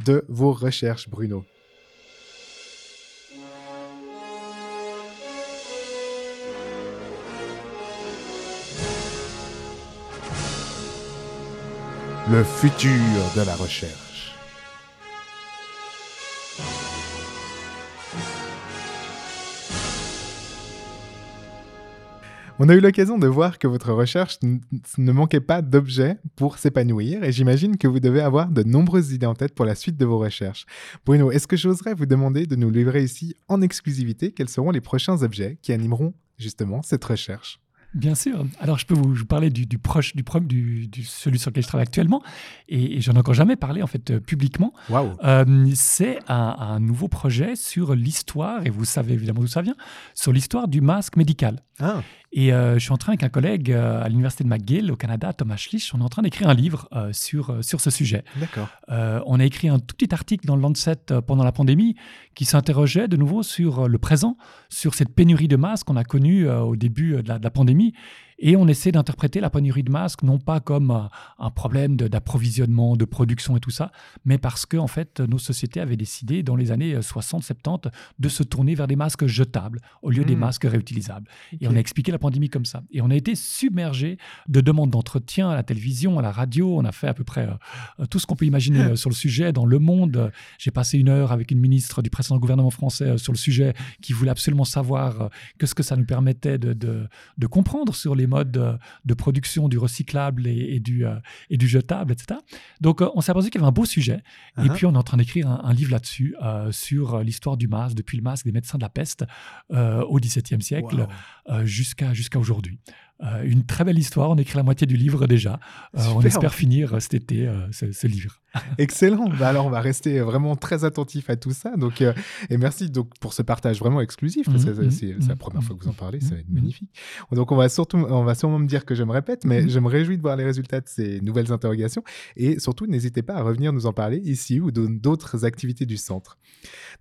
de vos recherches Bruno. Le futur de la recherche. On a eu l'occasion de voir que votre recherche ne manquait pas d'objets pour s'épanouir et j'imagine que vous devez avoir de nombreuses idées en tête pour la suite de vos recherches. Bruno, est-ce que j'oserais vous demander de nous livrer ici en exclusivité quels seront les prochains objets qui animeront justement cette recherche? Bien sûr. Alors, je peux vous, parler du, proche, du, du, du, celui sur lequel je travaille actuellement, et, j'en ai encore jamais parlé en fait euh, publiquement. Euh, c'est un, nouveau projet sur l'histoire, et vous savez évidemment d'où ça vient, sur l'histoire du masque médical. Ah. Et euh, je suis en train avec un collègue à l'université de McGill au Canada, Thomas Schlich, on est en train d'écrire un livre sur, sur ce sujet. D'accord. on a écrit un tout petit article dans le Lancet pendant la pandémie qui s'interrogeait de nouveau sur le présent, sur cette pénurie de masques qu'on a connue au début de la pandémie et on essaie d'interpréter la pénurie de masques non pas comme un, problème d'approvisionnement, de, production et tout ça, mais parce que en fait nos sociétés avaient décidé dans les années 60-70 de se tourner vers des masques jetables au lieu des hmm. masques réutilisables. Et on a expliqué la pandémie comme ça. Et on a été submergé de demandes d'entretien à la télévision, à la radio. On a fait à peu près euh, tout ce qu'on peut imaginer euh, sur le sujet dans le monde. J'ai passé une heure avec une ministre du précédent gouvernement français euh, sur le sujet qui voulait absolument savoir que ce que ça nous permettait de, de, de comprendre sur les modes de, production du recyclable et, du, euh, et du jetable, etc. Donc, euh, on s'est aperçu qu'il y avait un beau sujet. Et uh-huh. puis, on est en train d'écrire un, livre là-dessus, euh, sur l'histoire du masque, depuis le masque des médecins de la peste au XVIIe siècle jusqu'à jusqu'à aujourd'hui. une très belle histoire. On écrit la moitié du livre déjà. on espère finir cet été ce, livre. Excellent. Bah alors, on va rester vraiment très attentif à tout ça. Donc, et merci donc pour ce partage vraiment exclusif. Mhm, c'est la première fois que vous en parlez. Ça va être mhm. magnifique. Donc, on va surtout, on va sûrement me dire que je me répète, mais je me réjouis de voir les résultats de ces nouvelles interrogations. Et surtout, n'hésitez pas à revenir nous en parler ici ou dans d'autres activités du centre.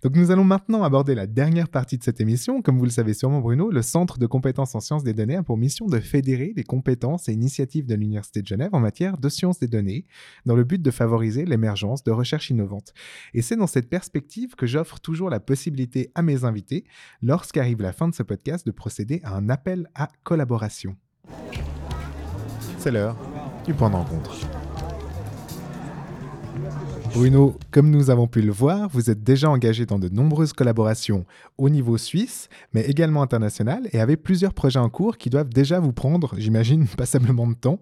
Donc, nous allons maintenant aborder la dernière partie de cette émission. Comme vous le savez sûrement, Bruno, le Centre de compétences en sciences des données a pour mission de fédérer les compétences et initiatives de l'Université de Genève en matière de sciences des données, dans le but de favoriser l'émergence de recherches innovantes. Et c'est dans cette perspective que j'offre toujours la possibilité à mes invités, lorsqu'arrive la fin de ce podcast, de procéder à un appel à collaboration. C'est l'heure du point de. Bruno, comme nous avons pu le voir, vous êtes déjà engagé dans de nombreuses collaborations au niveau suisse, mais également international, et avez plusieurs projets en cours qui doivent déjà vous prendre, j'imagine, passablement de temps.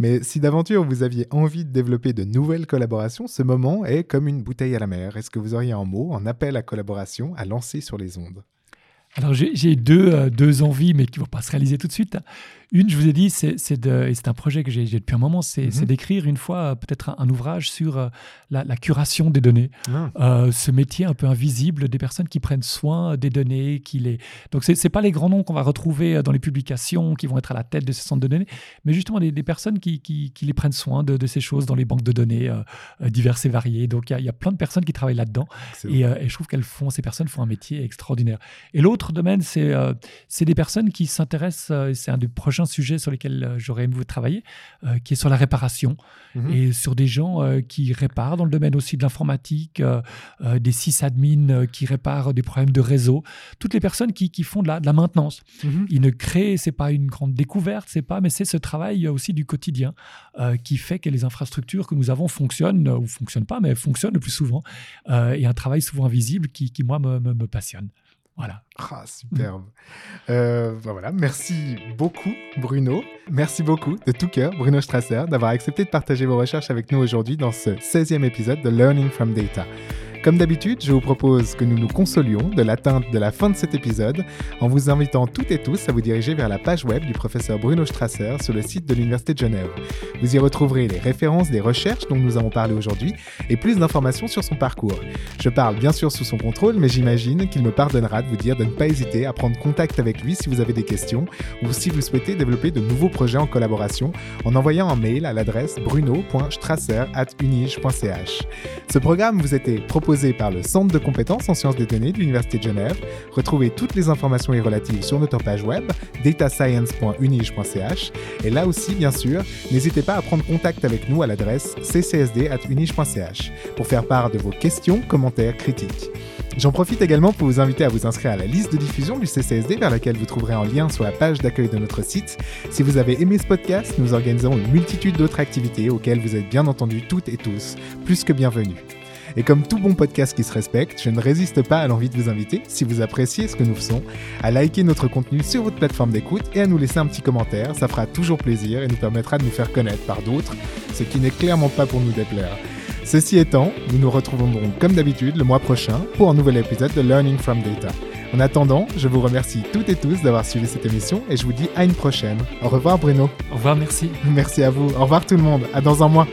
Mais si d'aventure vous aviez envie de développer de nouvelles collaborations, ce moment est comme une bouteille à la mer. Est-ce que vous auriez un mot, un appel à collaboration à lancer sur les ondes? Alors j'ai deux, euh, deux envies, mais qui ne vont pas se réaliser tout de suite. Une, je vous ai dit, c'est un projet que j'ai depuis un moment, c'est mhm. d'écrire une fois euh, peut-être un, ouvrage sur euh, la, curation des données. Ah. Euh, ce métier un peu invisible des personnes qui prennent soin des données. Qui les... Donc, ce n'est pas les grands noms qu'on va retrouver dans les publications qui vont être à la tête de ces centres de données, mais justement des, personnes qui, qui, les prennent soin de, ces choses dans les banques de données diverses et variées. Donc, il y, a plein de personnes qui travaillent là-dedans. Et, et, je trouve qu'elles font, ces personnes font un métier extraordinaire. Et l'autre domaine, c'est des personnes qui s'intéressent, c'est un des prochains prochain sujet sur lequel j'aurais aimé vous travailler, qui est sur la réparation mhm. et sur des gens qui réparent dans le domaine aussi de l'informatique, des sysadmins qui réparent des problèmes de réseau, toutes les personnes qui, qui font de la, de la maintenance. Mhm. Ils ne créent, c'est pas une grande découverte, c'est pas, mais c'est ce travail aussi du quotidien qui fait que les infrastructures que nous avons fonctionnent ou fonctionnent pas, mais fonctionnent le plus souvent. et un travail souvent invisible qui, qui moi, me, me, me passionne. Voilà. Ah, superbe. Euh, bah merci beaucoup, Bruno. Merci beaucoup de tout cœur, Bruno Strasser, d'avoir accepté de partager vos recherches avec nous aujourd'hui dans ce 16e épisode de Learning from Data. Comme d'habitude, je vous propose que nous nous consolions de l'atteinte de la fin de cet épisode en vous invitant toutes et tous à vous diriger vers la page web du professeur Bruno Strasser sur le site de l'Université de Genève. Vous y retrouverez les références des recherches dont nous avons parlé aujourd'hui et plus d'informations sur son parcours. Je parle bien sûr sous son contrôle, mais j'imagine qu'il me pardonnera de vous dire de ne pas hésiter à prendre contact avec lui si vous avez des questions ou si vous souhaitez développer de nouveaux projets en collaboration en envoyant un mail à l'adresse bruno.strasser.unige.ch. Ce programme vous était proposé par le Centre de compétences en sciences des données de l'Université de Genève. Retrouvez toutes les informations y relatives sur notre page web datascience.unige.ch et là aussi, bien sûr, n'hésitez pas à prendre contact avec nous à l'adresse ccsd.unige.ch pour faire part de vos questions, commentaires, critiques. J'en profite également pour vous inviter à vous inscrire à la liste de diffusion du CCSD vers laquelle vous trouverez un lien sur la page d'accueil de notre site. Si vous avez aimé ce podcast, nous organisons une multitude d'autres activités auxquelles vous êtes bien entendu toutes et tous plus que bienvenus. Et comme tout bon podcast qui se respecte, je ne résiste pas à l'envie de vous inviter, si vous appréciez ce que nous faisons, à liker notre contenu sur votre plateforme d'écoute et à nous laisser un petit commentaire. Ça fera toujours plaisir et nous permettra de nous faire connaître par d'autres, ce qui n'est clairement pas pour nous déplaire. Ceci étant, nous nous retrouvons donc comme d'habitude le mois prochain pour un nouvel épisode de Learning from Data. En attendant, je vous remercie toutes et tous d'avoir suivi cette émission et je vous dis à une prochaine. Au revoir Bruno. Au revoir, merci. Merci à vous. Au revoir tout le monde. À dans un mois.